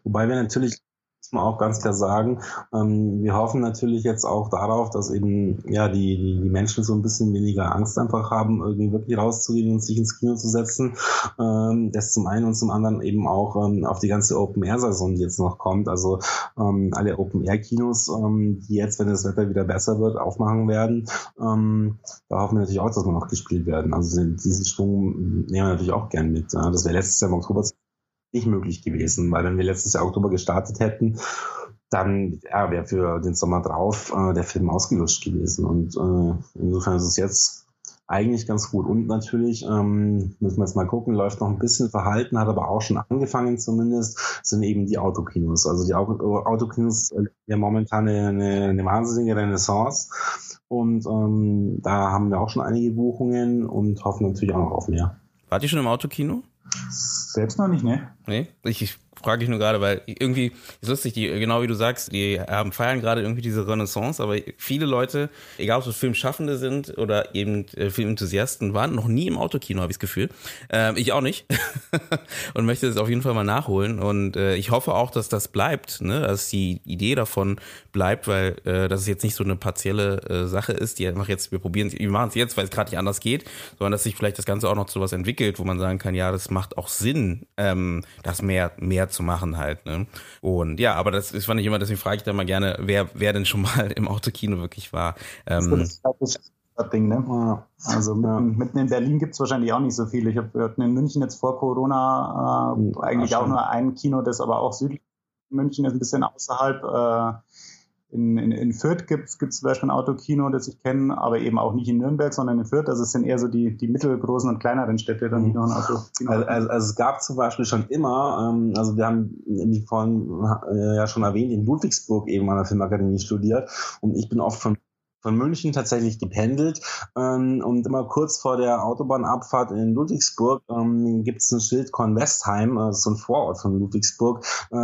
Wobei wir natürlich muss man auch ganz klar sagen. Ähm, wir hoffen natürlich jetzt auch darauf, dass eben ja die, die, die Menschen so ein bisschen weniger Angst einfach haben, irgendwie wirklich rauszugehen und sich ins Kino zu setzen. Ähm, das zum einen und zum anderen eben auch ähm, auf die ganze Open-Air-Saison, die jetzt noch kommt. Also ähm, alle Open-Air-Kinos, ähm, die jetzt, wenn das Wetter wieder besser wird, aufmachen werden. Ähm, da hoffen wir natürlich auch, dass wir noch gespielt werden. Also diesen Schwung nehmen wir natürlich auch gern mit. Das wäre letztes Jahr im Oktober nicht möglich gewesen, weil wenn wir letztes Jahr Oktober gestartet hätten, dann ja, wäre für den Sommer drauf äh, der Film ausgelöscht gewesen. Und äh, insofern ist es jetzt eigentlich ganz gut. Und natürlich ähm, müssen wir jetzt mal gucken, läuft noch ein bisschen verhalten, hat aber auch schon angefangen zumindest, sind eben die Autokinos. Also die Autokinos äh, ja momentan eine, eine wahnsinnige Renaissance. Und ähm, da haben wir auch schon einige Buchungen und hoffen natürlich auch noch auf mehr. Wart ihr schon im Autokino? Selbst noch nicht, ne? Nee, ich, ich frage ich nur gerade, weil irgendwie ist lustig, die, genau wie du sagst, die haben feiern gerade irgendwie diese Renaissance, aber viele Leute, egal ob es Filmschaffende sind oder eben äh, Filmenthusiasten, waren noch nie im Autokino, habe ich das Gefühl. Ähm, ich auch nicht. und möchte das auf jeden Fall mal nachholen. Und äh, ich hoffe auch, dass das bleibt, ne? dass die Idee davon bleibt, weil äh, das jetzt nicht so eine partielle äh, Sache ist, die einfach jetzt, wir probieren wir machen es jetzt, weil es gerade nicht anders geht, sondern dass sich vielleicht das Ganze auch noch zu was entwickelt, wo man sagen kann, ja, das macht auch Sinn, ähm, das mehr, mehr zu machen halt. Ne? Und ja, aber das, das fand ich immer, deswegen frage ich da mal gerne, wer, wer denn schon mal im Autokino wirklich war. Ähm, das ist das Ding, ne? Also mitten, mitten in Berlin gibt es wahrscheinlich auch nicht so viele. Ich habe in München jetzt vor Corona äh, hm, eigentlich auch nur ein Kino, das aber auch südlich München ist, ein bisschen außerhalb. Äh, in, in, in Fürth gibt es zum Beispiel ein Autokino, das ich kenne, aber eben auch nicht in Nürnberg, sondern in Fürth. Also es sind eher so die, die mittelgroßen und kleineren Städte, dann die noch ein Autokino also, also, also, es gab zum Beispiel schon immer, ähm, also wir haben, wie vorhin äh, ja schon erwähnt, in Ludwigsburg eben an der Filmakademie studiert. Und ich bin oft von von München tatsächlich gependelt ähm, und immer kurz vor der Autobahnabfahrt in Ludwigsburg ähm, gibt es ein Schild Kornwestheim, äh, so ein Vorort von Ludwigsburg äh,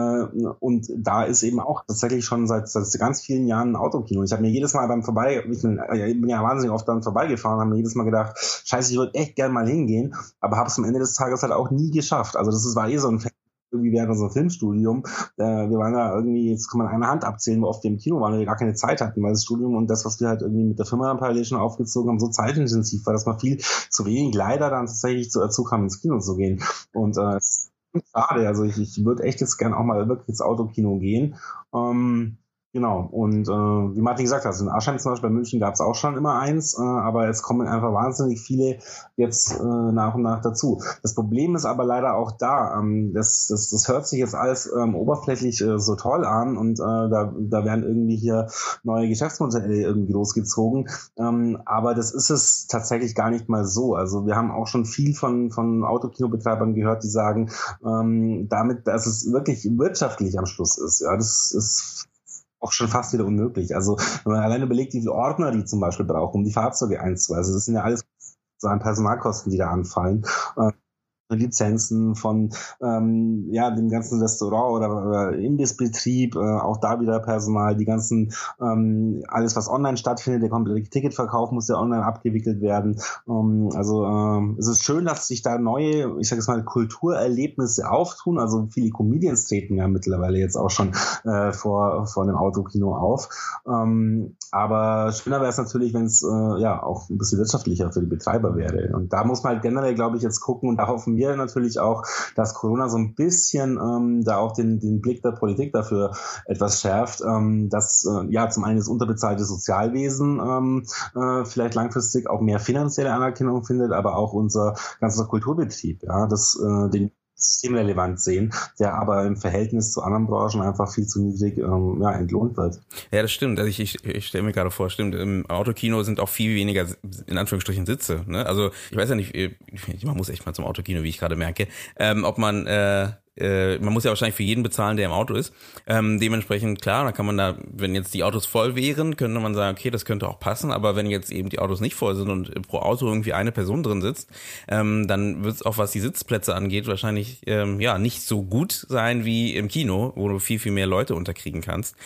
und da ist eben auch tatsächlich schon seit, seit ganz vielen Jahren ein Autokino. Ich habe mir jedes Mal beim Vorbei, ich bin, ich bin ja wahnsinnig oft dann vorbeigefahren, habe mir jedes Mal gedacht, scheiße, ich würde echt gern mal hingehen, aber habe es am Ende des Tages halt auch nie geschafft. Also das war eh so ein irgendwie während unserem Filmstudium. Äh, wir waren da irgendwie, jetzt kann man eine Hand abzählen, wo oft wir im Kino waren, weil wir gar keine Zeit hatten, weil das Studium und das, was wir halt irgendwie mit der Firma dann parallel schon aufgezogen haben, so zeitintensiv war, dass man viel zu wenig leider dann tatsächlich zu Erzug haben, ins Kino zu gehen. Und äh, schade, also ich, ich würde echt jetzt gern auch mal wirklich ins Autokino gehen. Ähm, Genau, und äh, wie Martin gesagt hat, in Aschheim zum Beispiel bei München gab es auch schon immer eins, äh, aber es kommen einfach wahnsinnig viele jetzt äh, nach und nach dazu. Das Problem ist aber leider auch da, ähm, das, das, das hört sich jetzt alles ähm, oberflächlich äh, so toll an und äh, da, da werden irgendwie hier neue Geschäftsmodelle irgendwie losgezogen, ähm, aber das ist es tatsächlich gar nicht mal so. Also wir haben auch schon viel von, von Autokinobetreibern gehört, die sagen, ähm, damit, dass es wirklich wirtschaftlich am Schluss ist. Ja, das ist auch schon fast wieder unmöglich. Also wenn man alleine überlegt, wie viele Ordner die zum Beispiel brauchen, um die Fahrzeuge einzuweisen, das sind ja alles so an Personalkosten, die da anfallen. Äh, Lizenzen von ähm, ja dem ganzen Restaurant oder, oder Imbissbetrieb, äh, auch da wieder Personal, die ganzen ähm, alles was online stattfindet, der komplette Ticketverkauf muss ja online abgewickelt werden. Ähm, also ähm, es ist schön, dass sich da neue, ich sage jetzt mal Kulturerlebnisse auftun. Also viele Comedians treten ja mittlerweile jetzt auch schon äh, vor vor einem Autokino auf. Ähm, aber schöner wäre es natürlich, wenn es äh, ja auch ein bisschen wirtschaftlicher für die Betreiber wäre. Und da muss man halt generell, glaube ich, jetzt gucken und da hoffen wir wir natürlich auch, dass Corona so ein bisschen ähm, da auch den, den Blick der Politik dafür etwas schärft, ähm, dass äh, ja zum einen das unterbezahlte Sozialwesen ähm, äh, vielleicht langfristig auch mehr finanzielle Anerkennung findet, aber auch unser ganzer Kulturbetrieb, ja, das äh, den systemrelevant sehen, der aber im Verhältnis zu anderen Branchen einfach viel zu niedrig ähm, ja, entlohnt wird. Ja, das stimmt. Also ich, ich, ich stelle mir gerade vor, stimmt, im Autokino sind auch viel weniger in Anführungsstrichen Sitze. Ne? Also ich weiß ja nicht, man muss echt mal zum Autokino, wie ich gerade merke, ähm, ob man äh, äh, man muss ja wahrscheinlich für jeden bezahlen, der im Auto ist. Ähm, dementsprechend, klar, da kann man da, wenn jetzt die Autos voll wären, könnte man sagen, okay, das könnte auch passen, aber wenn jetzt eben die Autos nicht voll sind und pro Auto irgendwie eine Person drin sitzt, ähm, dann wird es auch, was die Sitzplätze angeht, wahrscheinlich ähm, ja nicht so gut sein wie im Kino, wo du viel, viel mehr Leute unterkriegen kannst.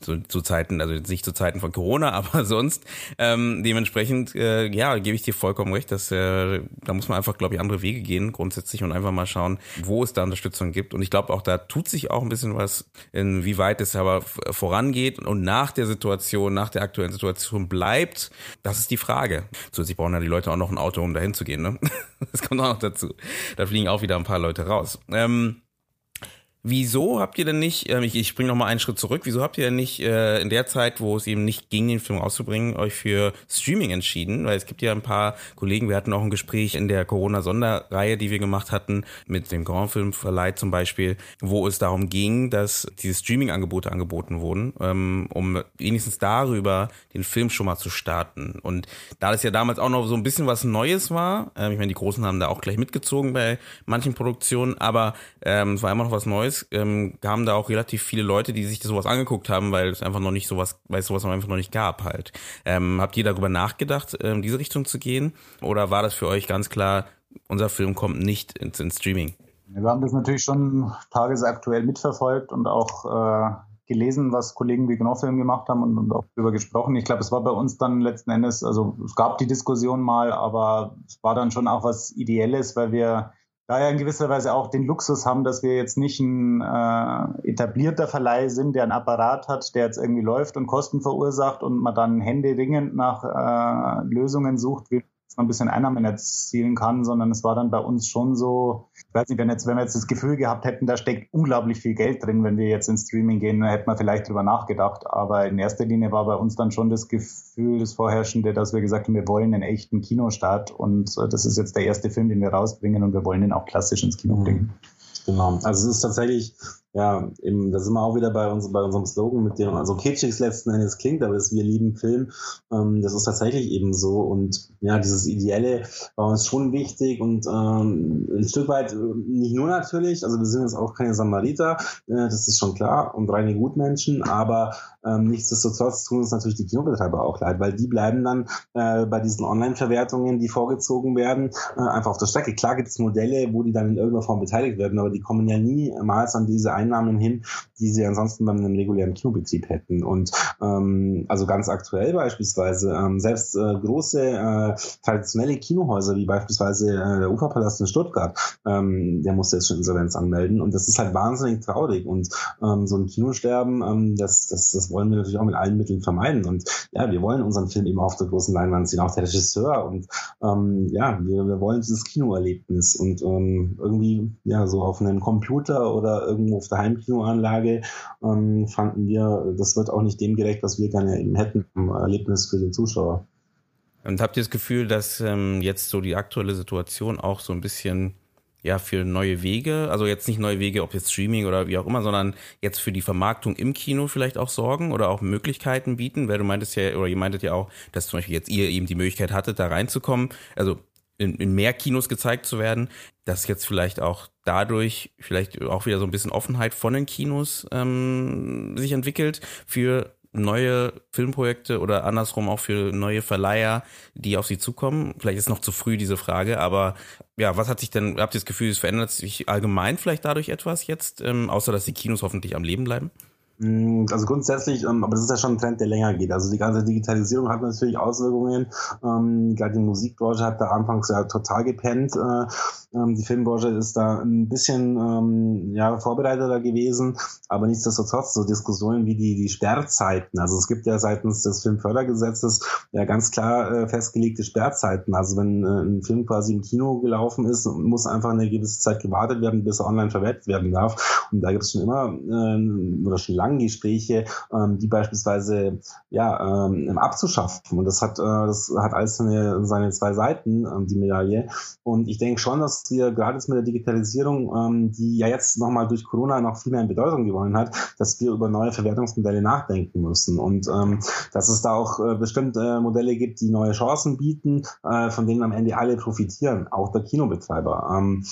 Zu, zu Zeiten, also nicht zu Zeiten von Corona, aber sonst. Ähm, dementsprechend, äh, ja, gebe ich dir vollkommen recht, dass äh, da muss man einfach, glaube ich, andere Wege gehen, grundsätzlich und einfach mal schauen, wo ist da Unterstützung Unterstützung gibt. Und ich glaube auch, da tut sich auch ein bisschen was, inwieweit es aber vorangeht und nach der Situation, nach der aktuellen Situation bleibt. Das ist die Frage. Zusätzlich brauchen ja die Leute auch noch ein Auto, um dahin zu gehen. Ne? Das kommt auch noch dazu. Da fliegen auch wieder ein paar Leute raus. Ähm, Wieso habt ihr denn nicht, äh, ich, ich springe noch mal einen Schritt zurück, wieso habt ihr denn nicht äh, in der Zeit, wo es eben nicht ging, den Film auszubringen, euch für Streaming entschieden? Weil es gibt ja ein paar Kollegen, wir hatten auch ein Gespräch in der Corona-Sonderreihe, die wir gemacht hatten, mit dem Grand Film Verleih zum Beispiel, wo es darum ging, dass diese Streaming-Angebote angeboten wurden, ähm, um wenigstens darüber den Film schon mal zu starten. Und da das ja damals auch noch so ein bisschen was Neues war, äh, ich meine, die Großen haben da auch gleich mitgezogen bei manchen Produktionen, aber ähm, es war immer noch was Neues Neues, ähm, kamen da auch relativ viele Leute, die sich sowas angeguckt haben, weil es einfach noch nicht sowas, weil es sowas einfach noch nicht gab halt. Ähm, habt ihr darüber nachgedacht, ähm, diese Richtung zu gehen? Oder war das für euch ganz klar, unser Film kommt nicht ins, ins Streaming? Wir haben das natürlich schon tagesaktuell mitverfolgt und auch äh, gelesen, was Kollegen wie Gnofilm gemacht haben und, und auch darüber gesprochen. Ich glaube, es war bei uns dann letzten Endes, also es gab die Diskussion mal, aber es war dann schon auch was Ideelles, weil wir daher in gewisser Weise auch den Luxus haben, dass wir jetzt nicht ein äh, etablierter Verleih sind, der einen Apparat hat, der jetzt irgendwie läuft und Kosten verursacht und man dann händeringend nach äh, Lösungen sucht, wie man ein bisschen Einnahmen erzielen kann, sondern es war dann bei uns schon so, ich weiß nicht, wenn, jetzt, wenn wir jetzt das Gefühl gehabt hätten, da steckt unglaublich viel Geld drin, wenn wir jetzt ins Streaming gehen, dann hätten wir vielleicht drüber nachgedacht. Aber in erster Linie war bei uns dann schon das Gefühl, das Vorherrschende, dass wir gesagt haben, wir wollen einen echten Kinostart und äh, das ist jetzt der erste Film, den wir rausbringen und wir wollen den auch klassisch ins Kino mhm. bringen. Genau. Also es ist tatsächlich ja, eben, da sind wir auch wieder bei, uns, bei unserem Slogan, mit dem, also kitschig letzten Endes klingt, aber das wir lieben Film, ähm, das ist tatsächlich eben so. Und ja, dieses Ideelle war uns schon wichtig und ähm, ein Stück weit, äh, nicht nur natürlich, also wir sind jetzt auch keine Samariter, äh, das ist schon klar, und reine Gutmenschen, aber ähm, nichtsdestotrotz tun uns natürlich die Kinobetreiber auch leid, weil die bleiben dann äh, bei diesen Online-Verwertungen, die vorgezogen werden, äh, einfach auf der Strecke. Klar gibt es Modelle, wo die dann in irgendeiner Form beteiligt werden, aber die kommen ja niemals an diese Einnahmen hin, die sie ansonsten bei einem regulären Kinobetrieb hätten. Und ähm, also ganz aktuell beispielsweise, ähm, selbst äh, große äh, traditionelle Kinohäuser, wie beispielsweise äh, der Uferpalast in Stuttgart, ähm, der musste jetzt schon Insolvenz anmelden. Und das ist halt wahnsinnig traurig. Und ähm, so ein Kinosterben, ähm, das, das, das wollen wir natürlich auch mit allen Mitteln vermeiden. Und ja, wir wollen unseren Film immer auf der großen Leinwand sehen, auch der Regisseur. Und ähm, ja, wir, wir wollen dieses Kinoerlebnis. Und ähm, irgendwie, ja, so auf einem Computer oder irgendwo auf der Heimkinoanlage ähm, fanden wir, das wird auch nicht dem gerecht, was wir gerne eben hätten, im Erlebnis für den Zuschauer. Und habt ihr das Gefühl, dass ähm, jetzt so die aktuelle Situation auch so ein bisschen ja für neue Wege, also jetzt nicht neue Wege, ob jetzt Streaming oder wie auch immer, sondern jetzt für die Vermarktung im Kino vielleicht auch sorgen oder auch Möglichkeiten bieten, weil du meintest ja, oder ihr meintet ja auch, dass zum Beispiel jetzt ihr eben die Möglichkeit hattet, da reinzukommen, also in, in mehr Kinos gezeigt zu werden, dass jetzt vielleicht auch dadurch vielleicht auch wieder so ein bisschen Offenheit von den Kinos ähm, sich entwickelt für neue Filmprojekte oder andersrum auch für neue Verleiher, die auf sie zukommen? Vielleicht ist noch zu früh diese Frage, aber ja, was hat sich denn, habt ihr das Gefühl, es verändert sich allgemein vielleicht dadurch etwas jetzt, ähm, außer dass die Kinos hoffentlich am Leben bleiben? Mm, also grundsätzlich, ähm, aber das ist ja schon ein Trend, der länger geht. Also die ganze Digitalisierung hat natürlich Auswirkungen. Ähm, gerade die Musikbranche hat da anfangs ja total gepennt. Äh, ähm, die Filmbranche ist da ein bisschen ja, vorbereiteter gewesen, aber nichtsdestotrotz so Diskussionen wie die, die Sperrzeiten. Also es gibt ja seitens des Filmfördergesetzes ja ganz klar äh, festgelegte Sperrzeiten. Also wenn äh, ein Film quasi im Kino gelaufen ist, muss einfach eine gewisse Zeit gewartet werden, bis er online verwertet werden darf. Und da gibt es schon immer oder schon lange Gespräche, ähm, die beispielsweise ja ähm, abzuschaffen. Und das hat äh, das hat alles seine, seine zwei Seiten, ähm, die Medaille. Und ich denke schon, dass wir gerade jetzt mit der Digitalisierung, ähm, die ja jetzt nochmal durch Corona noch viel mehr in Bedeutung gewonnen hat, dass wir über neue Verwertungsmodelle nachdenken müssen und ähm, dass es da auch äh, bestimmte äh, Modelle gibt, die neue Chancen bieten, äh, von denen am Ende alle profitieren, auch der Kinobetreiber. Ähm,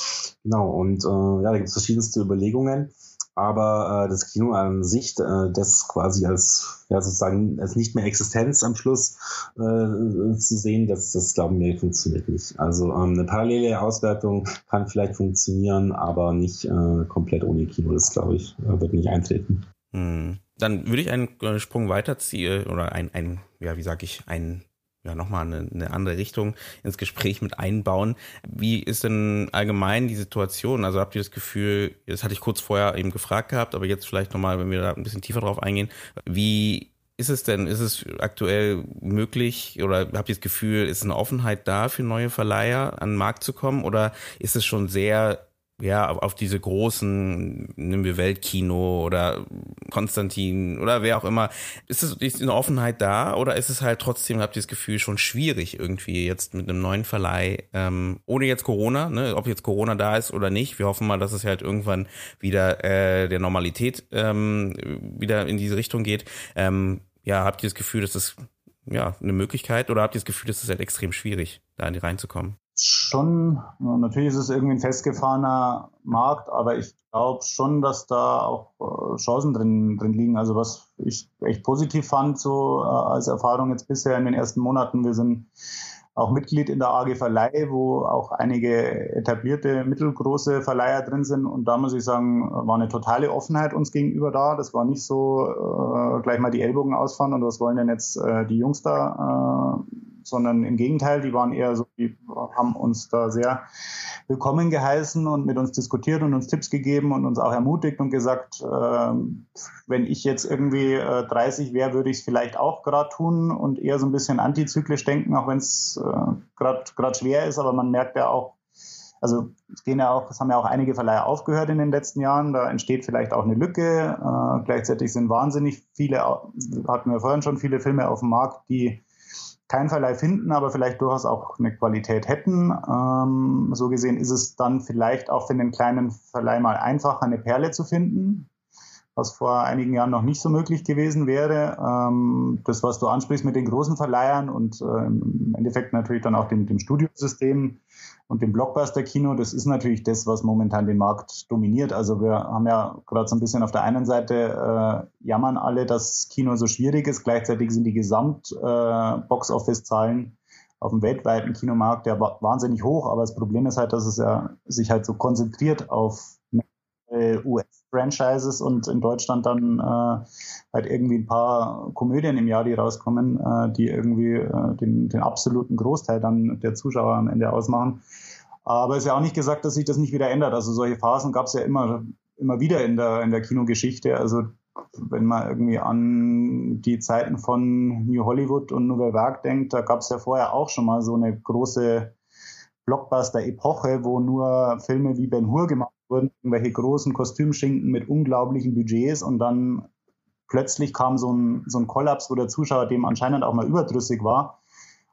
genau, und äh, ja, da gibt es verschiedenste Überlegungen aber äh, das Kino an sich, äh, das quasi als ja sozusagen als nicht mehr Existenz am Schluss äh, zu sehen, das, das glauben wir funktioniert nicht. Also ähm, eine parallele Auswertung kann vielleicht funktionieren, aber nicht äh, komplett ohne Kino. Das glaube ich äh, wird nicht eintreten. Hm. Dann würde ich einen äh, Sprung weiterziehen oder ein, ein ja wie sage ich, einen ja nochmal eine, eine andere Richtung ins Gespräch mit einbauen. Wie ist denn allgemein die Situation? Also habt ihr das Gefühl, das hatte ich kurz vorher eben gefragt gehabt, aber jetzt vielleicht nochmal, wenn wir da ein bisschen tiefer drauf eingehen, wie ist es denn, ist es aktuell möglich oder habt ihr das Gefühl, ist eine Offenheit da für neue Verleiher an den Markt zu kommen oder ist es schon sehr ja, auf diese großen, nehmen wir Weltkino oder Konstantin oder wer auch immer, ist es ist eine Offenheit da oder ist es halt trotzdem, habt ihr das Gefühl, schon schwierig irgendwie jetzt mit einem neuen Verleih, ähm, ohne jetzt Corona, ne, ob jetzt Corona da ist oder nicht, wir hoffen mal, dass es halt irgendwann wieder äh, der Normalität ähm, wieder in diese Richtung geht. Ähm, ja, habt ihr das Gefühl, dass das ja eine Möglichkeit oder habt ihr das Gefühl, dass es halt extrem schwierig, da reinzukommen? Schon, natürlich ist es irgendwie ein festgefahrener Markt, aber ich glaube schon, dass da auch äh, Chancen drin, drin liegen. Also was ich echt positiv fand, so äh, als Erfahrung jetzt bisher in den ersten Monaten, wir sind auch Mitglied in der AG Verleih, wo auch einige etablierte, mittelgroße Verleiher drin sind. Und da muss ich sagen, war eine totale Offenheit uns gegenüber da. Das war nicht so äh, gleich mal die Ellbogen ausfahren und was wollen denn jetzt äh, die Jungs da äh, sondern im Gegenteil, die waren eher so, die haben uns da sehr willkommen geheißen und mit uns diskutiert und uns Tipps gegeben und uns auch ermutigt und gesagt, äh, wenn ich jetzt irgendwie äh, 30 wäre, würde ich es vielleicht auch gerade tun und eher so ein bisschen antizyklisch denken, auch wenn es äh, gerade schwer ist, aber man merkt ja auch, also es gehen ja auch, es haben ja auch einige Verleiher aufgehört in den letzten Jahren. Da entsteht vielleicht auch eine Lücke. Äh, gleichzeitig sind wahnsinnig viele, hatten wir vorhin schon viele Filme auf dem Markt, die keinen Verleih finden, aber vielleicht durchaus auch eine Qualität hätten. Ähm, so gesehen ist es dann vielleicht auch für den kleinen Verleih mal einfacher, eine Perle zu finden, was vor einigen Jahren noch nicht so möglich gewesen wäre. Ähm, das, was du ansprichst mit den großen Verleihern und äh, im Endeffekt natürlich dann auch dem, dem Studiosystem, und dem Blockbuster-Kino, das ist natürlich das, was momentan den Markt dominiert. Also wir haben ja gerade so ein bisschen auf der einen Seite äh, jammern alle, dass Kino so schwierig ist. Gleichzeitig sind die Gesamt-Box-Office-Zahlen äh, auf dem weltweiten Kinomarkt ja wahnsinnig hoch. Aber das Problem ist halt, dass es ja sich halt so konzentriert auf äh, US-Franchises und in Deutschland dann äh, halt irgendwie ein paar Komödien im Jahr, die rauskommen, äh, die irgendwie äh, den, den absoluten Großteil dann der Zuschauer am Ende ausmachen. Aber es ist ja auch nicht gesagt, dass sich das nicht wieder ändert. Also solche Phasen gab es ja immer, immer wieder in der, in der Kinogeschichte. Also wenn man irgendwie an die Zeiten von New Hollywood und Nouvelle Vague denkt, da gab es ja vorher auch schon mal so eine große Blockbuster-Epoche, wo nur Filme wie Ben Hur gemacht wurden, irgendwelche großen Kostümschinken mit unglaublichen Budgets und dann plötzlich kam so ein, so ein Kollaps, wo der Zuschauer dem anscheinend auch mal überdrüssig war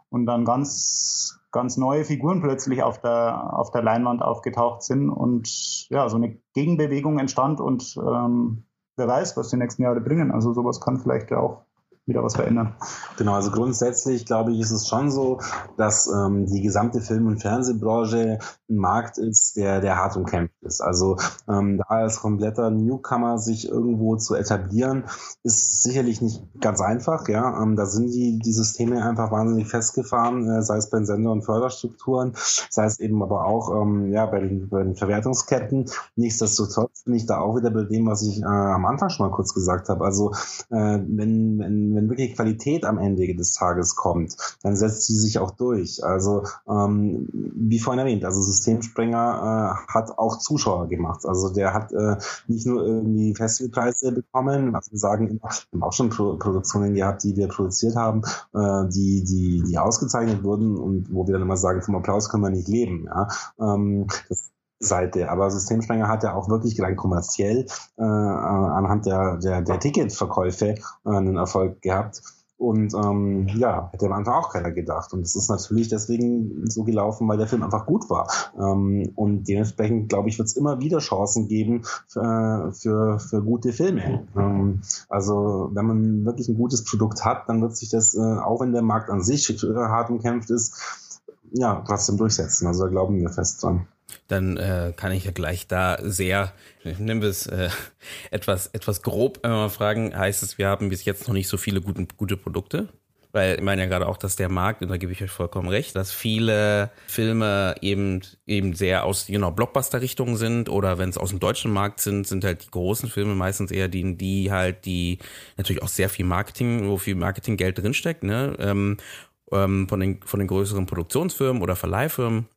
und dann ganz, ganz neue Figuren plötzlich auf der, auf der Leinwand aufgetaucht sind und ja, so eine Gegenbewegung entstand und ähm, wer weiß, was die nächsten Jahre bringen. Also sowas kann vielleicht ja auch wieder was verändern. Genau, also grundsätzlich glaube ich, ist es schon so, dass ähm, die gesamte Film- und Fernsehbranche ein Markt ist, der, der hart umkämpft ist. Also ähm, da als kompletter Newcomer sich irgendwo zu etablieren, ist sicherlich nicht ganz einfach. Ja, ähm, da sind die, die Systeme einfach wahnsinnig festgefahren, äh, sei es bei den Sender- und Förderstrukturen, sei es eben aber auch ähm, ja, bei, den, bei den Verwertungsketten. Nichtsdestotrotz bin ich da auch wieder bei dem, was ich äh, am Anfang schon mal kurz gesagt habe. Also äh, wenn, wenn wenn wirklich Qualität am Ende des Tages kommt, dann setzt sie sich auch durch. Also ähm, wie vorhin erwähnt, also Systemsprenger äh, hat auch Zuschauer gemacht. Also der hat äh, nicht nur irgendwie Festivalpreise bekommen, also wir sagen, wir haben auch schon Pro Produktionen gehabt, die wir produziert haben, äh, die, die, die ausgezeichnet wurden und wo wir dann immer sagen, vom Applaus können wir nicht leben. Ja? Ähm, das Seite. Aber Systemsprenger hat ja auch wirklich rein kommerziell äh, anhand der, der, der Ticketverkäufe äh, einen Erfolg gehabt. Und ähm, ja, hätte am Anfang auch keiner gedacht. Und es ist natürlich deswegen so gelaufen, weil der Film einfach gut war. Ähm, und dementsprechend, glaube ich, wird es immer wieder Chancen geben für, für, für gute Filme. Ähm, also wenn man wirklich ein gutes Produkt hat, dann wird sich das, äh, auch wenn der Markt an sich hart umkämpft ist, ja, trotzdem durchsetzen. Also da glauben wir fest dran dann äh, kann ich ja gleich da sehr, nehme es äh, etwas, etwas grob äh, mal fragen, heißt es, wir haben bis jetzt noch nicht so viele gute, gute Produkte? Weil ich meine ja gerade auch, dass der Markt, und da gebe ich euch vollkommen recht, dass viele Filme eben eben sehr aus genau Blockbuster-Richtungen sind oder wenn es aus dem deutschen Markt sind, sind halt die großen Filme meistens eher die, die halt, die natürlich auch sehr viel Marketing, wo viel Marketinggeld drinsteckt, ne? Ähm, ähm, von den von den größeren Produktionsfirmen oder Verleihfirmen.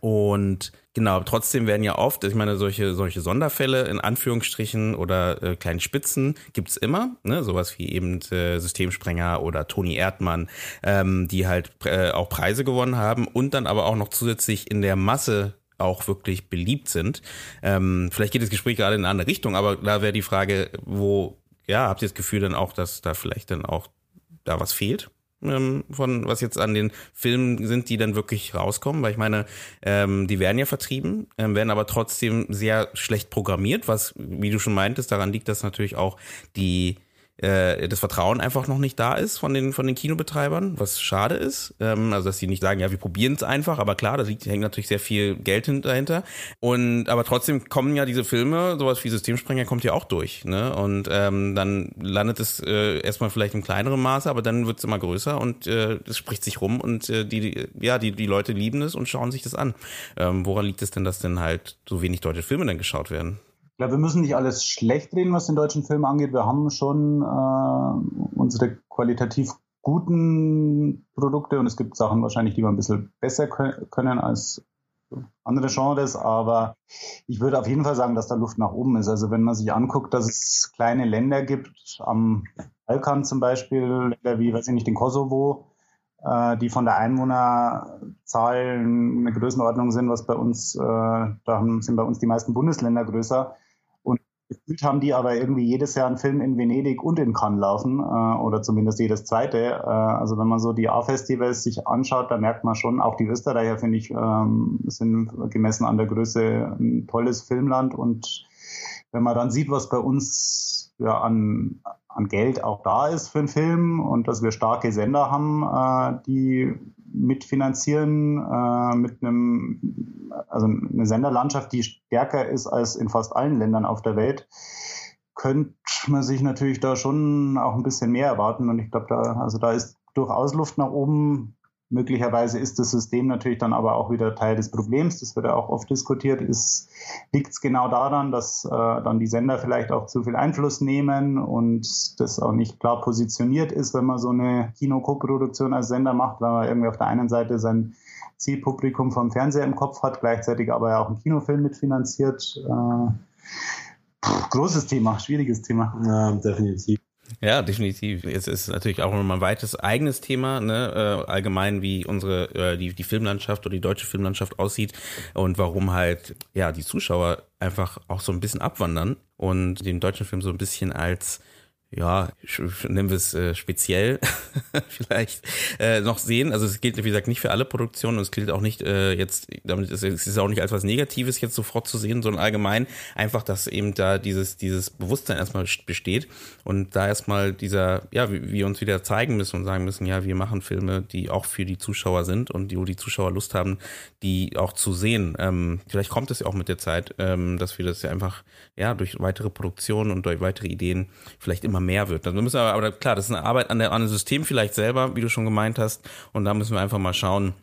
Und genau, trotzdem werden ja oft, ich meine, solche, solche Sonderfälle in Anführungsstrichen oder äh, kleinen Spitzen gibt's immer, ne? sowas wie eben äh, Systemsprenger oder Toni Erdmann, ähm, die halt äh, auch Preise gewonnen haben und dann aber auch noch zusätzlich in der Masse auch wirklich beliebt sind. Ähm, vielleicht geht das Gespräch gerade in eine andere Richtung, aber da wäre die Frage, wo, ja, habt ihr das Gefühl dann auch, dass da vielleicht dann auch da was fehlt? Ähm, von was jetzt an den Filmen sind, die dann wirklich rauskommen, weil ich meine, ähm, die werden ja vertrieben, ähm, werden aber trotzdem sehr schlecht programmiert, was, wie du schon meintest, daran liegt, dass natürlich auch die äh, das Vertrauen einfach noch nicht da ist von den, von den Kinobetreibern, was schade ist. Ähm, also, dass sie nicht sagen, ja, wir probieren es einfach, aber klar, da liegt, hängt natürlich sehr viel Geld dahinter. Und aber trotzdem kommen ja diese Filme, sowas wie Systemsprenger kommt ja auch durch. Ne? Und ähm, dann landet es äh, erstmal vielleicht im kleineren Maße, aber dann wird es immer größer und äh, es spricht sich rum und äh, die, ja, die, die Leute lieben es und schauen sich das an. Ähm, woran liegt es denn, dass denn halt so wenig deutsche Filme dann geschaut werden? Ich glaube, wir müssen nicht alles schlecht reden, was den deutschen Film angeht. Wir haben schon äh, unsere qualitativ guten Produkte und es gibt Sachen wahrscheinlich, die wir ein bisschen besser können als andere Genres, aber ich würde auf jeden Fall sagen, dass da Luft nach oben ist. Also wenn man sich anguckt, dass es kleine Länder gibt, am Balkan zum Beispiel, Länder wie, weiß ich nicht, den Kosovo, äh, die von der Einwohnerzahl eine Größenordnung sind, was bei uns, äh, da sind bei uns die meisten Bundesländer größer Gefühlt haben die aber irgendwie jedes Jahr einen Film in Venedig und in Cannes laufen, äh, oder zumindest jedes zweite. Äh, also wenn man so die A-Festivals sich anschaut, da merkt man schon, auch die Österreicher, finde ich, ähm, sind gemessen an der Größe ein tolles Filmland. Und wenn man dann sieht, was bei uns ja, an, an Geld auch da ist für einen Film und dass wir starke Sender haben, äh, die mitfinanzieren äh, mit einem, also eine Senderlandschaft, die stärker ist als in fast allen Ländern auf der Welt, könnte man sich natürlich da schon auch ein bisschen mehr erwarten. Und ich glaube, da, also da ist durchaus Luft nach oben. Möglicherweise ist das System natürlich dann aber auch wieder Teil des Problems. Das wird ja auch oft diskutiert. Liegt es genau daran, dass äh, dann die Sender vielleicht auch zu viel Einfluss nehmen und das auch nicht klar positioniert ist, wenn man so eine Kinokoproduktion als Sender macht, weil man irgendwie auf der einen Seite sein Zielpublikum vom Fernseher im Kopf hat, gleichzeitig aber ja auch einen Kinofilm mitfinanziert. Äh, großes Thema, schwieriges Thema. Ja, definitiv. Ja, definitiv. Es ist natürlich auch nochmal ein weites eigenes Thema, ne? äh, allgemein wie unsere äh, die die Filmlandschaft oder die deutsche Filmlandschaft aussieht und warum halt ja die Zuschauer einfach auch so ein bisschen abwandern und den deutschen Film so ein bisschen als ja, nennen wir es äh, speziell vielleicht äh, noch sehen. Also es gilt, wie gesagt, nicht für alle Produktionen und es gilt auch nicht äh, jetzt, damit ist es ist auch nicht als was Negatives jetzt sofort zu sehen, sondern allgemein einfach, dass eben da dieses, dieses Bewusstsein erstmal besteht und da erstmal dieser, ja, wie wir uns wieder zeigen müssen und sagen müssen, ja, wir machen Filme, die auch für die Zuschauer sind und die, wo die Zuschauer Lust haben, die auch zu sehen. Ähm, vielleicht kommt es ja auch mit der Zeit, ähm, dass wir das ja einfach, ja, durch weitere Produktionen und durch weitere Ideen vielleicht immer immer mehr wird. Dann müssen aber, aber klar, das ist eine Arbeit an, der, an dem System vielleicht selber, wie du schon gemeint hast. Und da müssen wir einfach mal schauen,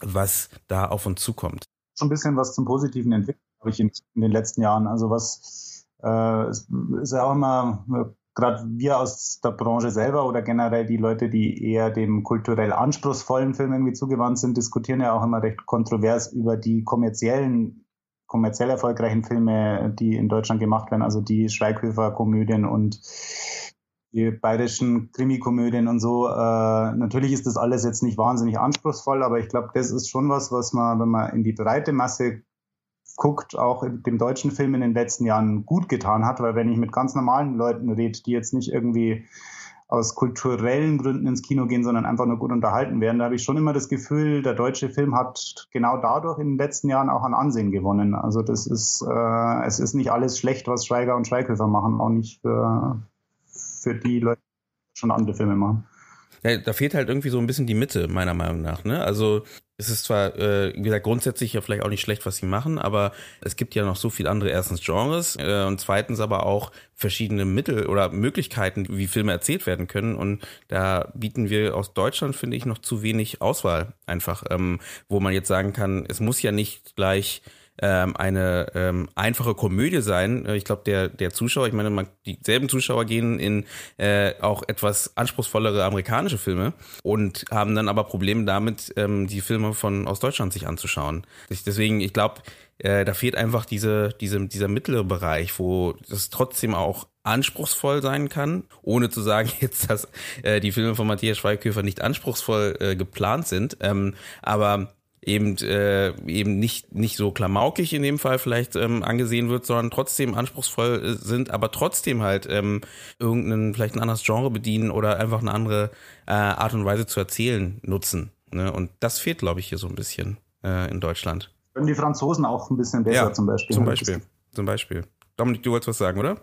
was da auf uns zukommt. So ein bisschen was zum Positiven entwickelt, habe ich in, in, den letzten Jahren. Also was äh, ist ja auch immer, gerade wir aus der Branche selber oder generell die Leute, die eher dem kulturell anspruchsvollen Film irgendwie zugewandt sind, diskutieren ja auch immer recht kontrovers über die kommerziellen kommerziell erfolgreichen Filme, die in Deutschland gemacht werden, also die Schweighöfer-Komödien und die bayerischen Krimikomödien und so. Äh, natürlich ist das alles jetzt nicht wahnsinnig anspruchsvoll, aber ich glaube, das ist schon was, was man, wenn man in die breite Masse guckt, auch dem deutschen Film in den letzten Jahren gut getan hat, weil wenn ich mit ganz normalen Leuten rede, die jetzt nicht irgendwie aus kulturellen Gründen ins Kino gehen, sondern einfach nur gut unterhalten werden. Da habe ich schon immer das Gefühl, der deutsche Film hat genau dadurch in den letzten Jahren auch an Ansehen gewonnen. Also das ist, äh, es ist nicht alles schlecht, was Schweiger und Schweighöfer machen, auch nicht für, für die Leute, die schon andere Filme machen. Ja, da fehlt halt irgendwie so ein bisschen die Mitte, meiner Meinung nach. Ne? Also es ist zwar, äh, wie gesagt, grundsätzlich ja vielleicht auch nicht schlecht, was sie machen, aber es gibt ja noch so viel andere, erstens Genres äh, und zweitens aber auch verschiedene Mittel oder Möglichkeiten, wie Filme erzählt werden können. Und da bieten wir aus Deutschland, finde ich, noch zu wenig Auswahl einfach, ähm, wo man jetzt sagen kann, es muss ja nicht gleich ähm, eine ähm, einfache Komödie sein. Äh, ich glaube, der, der Zuschauer, ich meine, man, dieselben Zuschauer gehen in äh, auch etwas anspruchsvollere amerikanische Filme und haben dann aber Probleme damit, ähm, die Filme von aus Deutschland sich anzuschauen. Deswegen, ich glaube, äh, da fehlt einfach diese, diese, dieser mittlere Bereich, wo das trotzdem auch anspruchsvoll sein kann, ohne zu sagen jetzt, dass äh, die Filme von Matthias Schweighöfer nicht anspruchsvoll äh, geplant sind. Ähm, aber eben äh, eben nicht nicht so klamaukig in dem Fall vielleicht ähm, angesehen wird, sondern trotzdem anspruchsvoll äh, sind, aber trotzdem halt ähm, irgendein vielleicht ein anderes Genre bedienen oder einfach eine andere äh, Art und Weise zu erzählen nutzen. Ne? Und das fehlt, glaube ich, hier so ein bisschen äh, in Deutschland. Können die Franzosen auch ein bisschen besser ja, zum Beispiel? Zum Beispiel, zum Beispiel. Dominik, du wolltest was sagen, oder?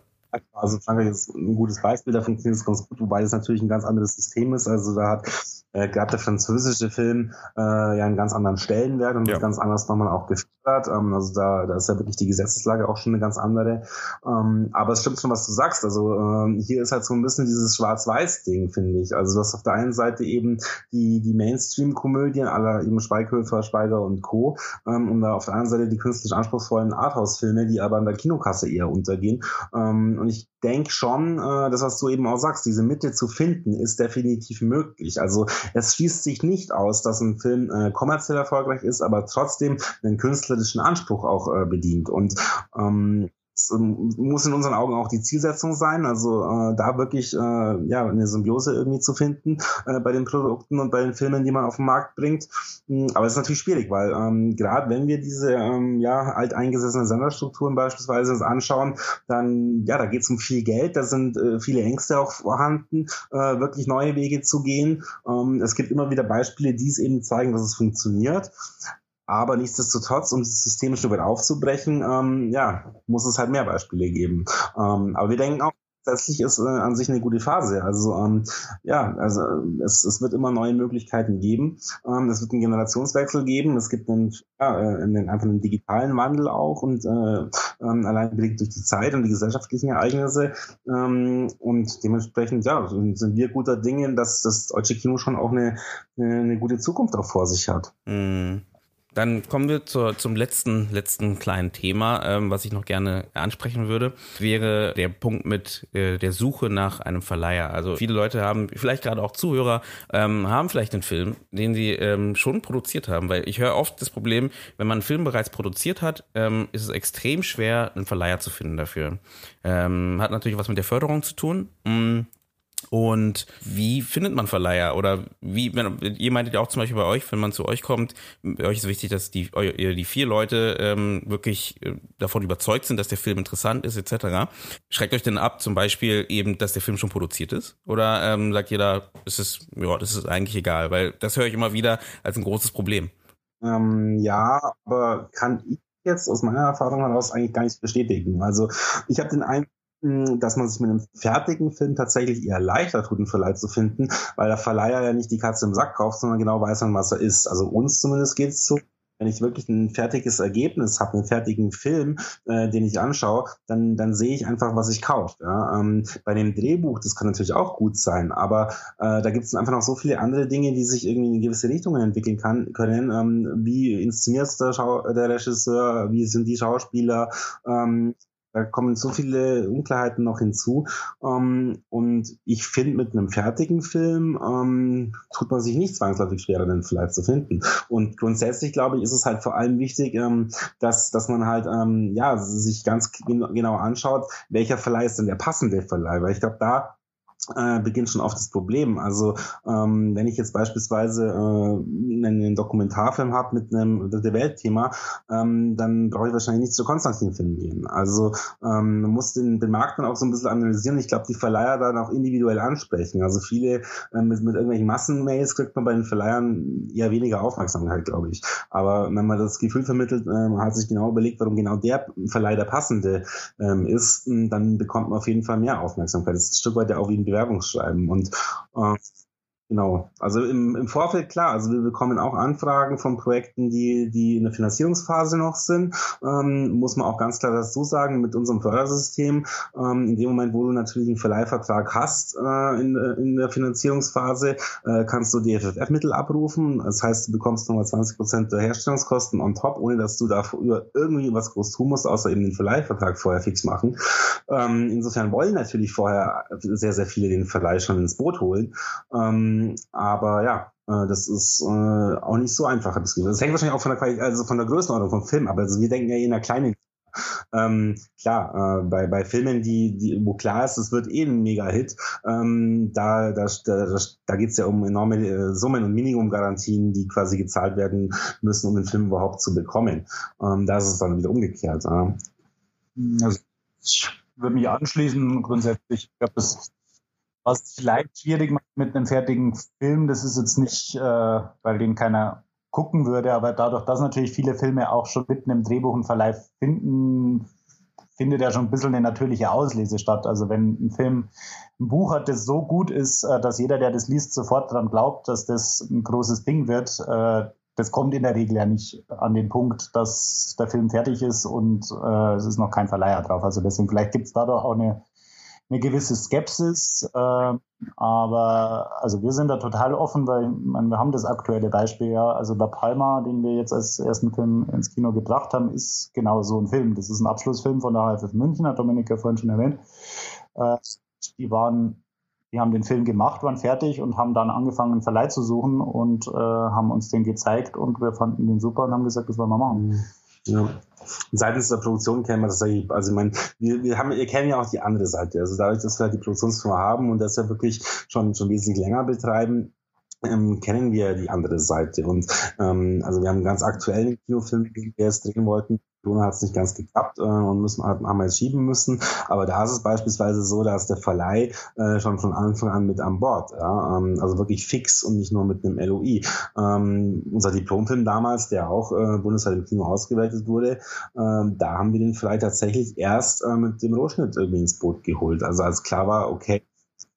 Also Frankreich ist ein gutes Beispiel, da funktioniert es ganz gut, wobei es natürlich ein ganz anderes System ist. Also da hat äh, gab der französische Film äh, ja einen ganz anderen Stellenwert und ja. ganz anders nochmal auch gefördert. Ähm, also da, da ist ja wirklich die Gesetzeslage auch schon eine ganz andere. Ähm, aber es stimmt schon, was du sagst. Also ähm, hier ist halt so ein bisschen dieses Schwarz-Weiß-Ding, finde ich. Also du hast auf der einen Seite eben die, die Mainstream-Komödien aller eben Schweighöfer, Schweiger und Co. Ähm, und da auf der anderen Seite die künstlich anspruchsvollen Arthouse-Filme, die aber in der Kinokasse eher untergehen. Ähm, und ich denke schon, äh, das, was du eben auch sagst, diese Mitte zu finden, ist definitiv möglich. Also es schließt sich nicht aus, dass ein Film äh, kommerziell erfolgreich ist, aber trotzdem einen künstlerischen Anspruch auch äh, bedient. Und ähm, ähm, muss in unseren Augen auch die Zielsetzung sein, also äh, da wirklich äh, ja eine Symbiose irgendwie zu finden äh, bei den Produkten und bei den Filmen, die man auf den Markt bringt. Hm, aber es ist natürlich schwierig, weil ähm, gerade wenn wir diese ähm, ja alteingesessenen Senderstrukturen beispielsweise uns anschauen, dann ja da geht es um viel Geld, da sind äh, viele Ängste auch vorhanden, äh, wirklich neue Wege zu gehen. Ähm, es gibt immer wieder Beispiele, die es eben zeigen, dass es funktioniert. Aber nichtsdestotrotz, um das System ein Stück weit aufzubrechen, ähm, ja, muss es halt mehr Beispiele geben. Ähm, aber wir denken auch, letztlich ist äh, an sich eine gute Phase. Also ähm, ja, also es, es wird immer neue Möglichkeiten geben. Ähm, es wird einen Generationswechsel geben. Es gibt einen, ja, äh, einen einfach einen digitalen Wandel auch und äh, ähm, allein bedingt durch die Zeit und die gesellschaftlichen Ereignisse. Ähm, und dementsprechend ja, sind wir guter Dinge, dass das deutsche Kino schon auch eine, eine, eine gute Zukunft auch vor sich hat. Mm. Dann kommen wir zur, zum letzten, letzten kleinen Thema, ähm, was ich noch gerne ansprechen würde, wäre der Punkt mit äh, der Suche nach einem Verleiher. Also viele Leute haben, vielleicht gerade auch Zuhörer, ähm, haben vielleicht einen Film, den sie ähm, schon produziert haben, weil ich höre oft das Problem, wenn man einen Film bereits produziert hat, ähm, ist es extrem schwer, einen Verleiher zu finden dafür. Ähm, hat natürlich was mit der Förderung zu tun. Mm, und wie findet man Verleiher? Oder wie, wenn, ihr meintet ja auch zum Beispiel bei euch, wenn man zu euch kommt, bei euch ist wichtig, dass die, die vier Leute ähm, wirklich äh, davon überzeugt sind, dass der Film interessant ist, etc. Schreckt euch denn ab, zum Beispiel eben, dass der Film schon produziert ist? Oder ähm, sagt ihr da, es ist, ja, das ist eigentlich egal, weil das höre ich immer wieder als ein großes Problem. Ähm, ja, aber kann ich jetzt aus meiner Erfahrung heraus eigentlich gar nicht bestätigen. Also ich habe den Eindruck, dass man sich mit einem fertigen Film tatsächlich eher leichter tut, einen Verleih zu finden, weil der Verleiher ja nicht die Katze im Sack kauft, sondern genau weiß, was er ist. Also uns zumindest geht es so. Wenn ich wirklich ein fertiges Ergebnis habe, einen fertigen Film, äh, den ich anschaue, dann, dann sehe ich einfach, was ich kaufe. Ja? Ähm, bei dem Drehbuch, das kann natürlich auch gut sein, aber äh, da gibt es einfach noch so viele andere Dinge, die sich irgendwie in gewisse Richtungen entwickeln kann, können. Ähm, wie inszeniert der, der Regisseur, wie sind die Schauspieler, ähm, da kommen so viele Unklarheiten noch hinzu. Ähm, und ich finde, mit einem fertigen Film ähm, tut man sich nicht zwangsläufig schwerer, den vielleicht zu finden. Und grundsätzlich, glaube ich, ist es halt vor allem wichtig, ähm, dass, dass man halt ähm, ja, sich ganz genau anschaut, welcher Verleih ist denn der passende Verleih. Weil ich glaube, da äh, beginnt schon oft das Problem. Also ähm, wenn ich jetzt beispielsweise äh, einen Dokumentarfilm habe mit einem der Weltthema, ähm, dann brauche ich wahrscheinlich nicht zu Konstantin-Film gehen. Also ähm, man muss den, den Markt dann auch so ein bisschen analysieren. Ich glaube, die Verleiher dann auch individuell ansprechen. Also viele äh, mit, mit irgendwelchen Massenmails kriegt man bei den Verleihern eher weniger Aufmerksamkeit, glaube ich. Aber wenn man das Gefühl vermittelt, äh, hat sich genau überlegt, warum genau der Verleih der passende ähm, ist, dann bekommt man auf jeden Fall mehr Aufmerksamkeit. Das ist ein Stück weit ja auch wie ein Bewerbungsschreiben. Und äh, Genau. Also im, im Vorfeld klar, also wir bekommen auch Anfragen von Projekten, die, die in der Finanzierungsphase noch sind. Ähm, muss man auch ganz klar dazu sagen, mit unserem Fördersystem, ähm, in dem Moment, wo du natürlich einen Verleihvertrag hast äh, in, in der Finanzierungsphase, äh, kannst du die FFF-Mittel abrufen. Das heißt, du bekommst nochmal 20 Prozent der Herstellungskosten on top, ohne dass du dafür irgendwie was groß tun musst, außer eben den Verleihvertrag vorher fix machen. Ähm, insofern wollen natürlich vorher sehr, sehr viele den Verleih schon ins Boot holen. Ähm, ähm, aber ja, äh, das ist äh, auch nicht so einfach, Das hängt wahrscheinlich auch von der Qualität, also von der Größenordnung vom Film, aber also wir denken ja eh in einer kleinen ähm, klar, äh, bei, bei Filmen, die, die, wo klar ist, es wird eh ein Mega-Hit, ähm, da, da, da, da geht es ja um enorme äh, Summen und Minimumgarantien, die quasi gezahlt werden müssen, um den Film überhaupt zu bekommen. Ähm, da ist es dann wieder umgekehrt. Äh. Also ich würde mich anschließen, grundsätzlich, ich glaube, das was vielleicht schwierig macht mit einem fertigen Film, das ist jetzt nicht, äh, weil den keiner gucken würde, aber dadurch, dass natürlich viele Filme auch schon mitten im Drehbuch und Verleih finden, findet ja schon ein bisschen eine natürliche Auslese statt. Also wenn ein Film ein Buch hat, das so gut ist, äh, dass jeder, der das liest, sofort daran glaubt, dass das ein großes Ding wird, äh, das kommt in der Regel ja nicht an den Punkt, dass der Film fertig ist und äh, es ist noch kein Verleiher drauf. Also deswegen vielleicht gibt es dadurch auch eine eine gewisse Skepsis. Äh, aber also wir sind da total offen, weil meine, wir haben das aktuelle Beispiel ja. Also La Palma, den wir jetzt als ersten Film ins Kino gebracht haben, ist genau so ein Film. Das ist ein Abschlussfilm von der HFF München, hat Dominika vorhin schon erwähnt. Äh, die waren die haben den Film gemacht, waren fertig und haben dann angefangen, einen Verleih zu suchen und äh, haben uns den gezeigt und wir fanden den super und haben gesagt, das wollen wir machen. Mhm. Ja. Seitens der Produktion kennen wir das tatsächlich, also ich meine, wir, wir haben, wir kennen ja auch die andere Seite. Also dadurch, dass wir halt die Produktionsfirma haben und das ja wirklich schon, schon wesentlich länger betreiben, ähm, kennen wir die andere Seite. Und ähm, also wir haben ganz aktuellen Kinofilm, den wir jetzt drehen wollten, Corona hat es nicht ganz geklappt äh, und müssen, haben jetzt schieben müssen. Aber da ist es beispielsweise so, dass der Verleih äh, schon von Anfang an mit an Bord, ja, ähm, also wirklich fix und nicht nur mit einem LOI. Ähm, unser Diplomfilm damals, der auch äh, bundesweit im Kino ausgewertet wurde, äh, da haben wir den Verleih tatsächlich erst äh, mit dem Rohschnitt irgendwie ins Boot geholt. Also als klar war, okay,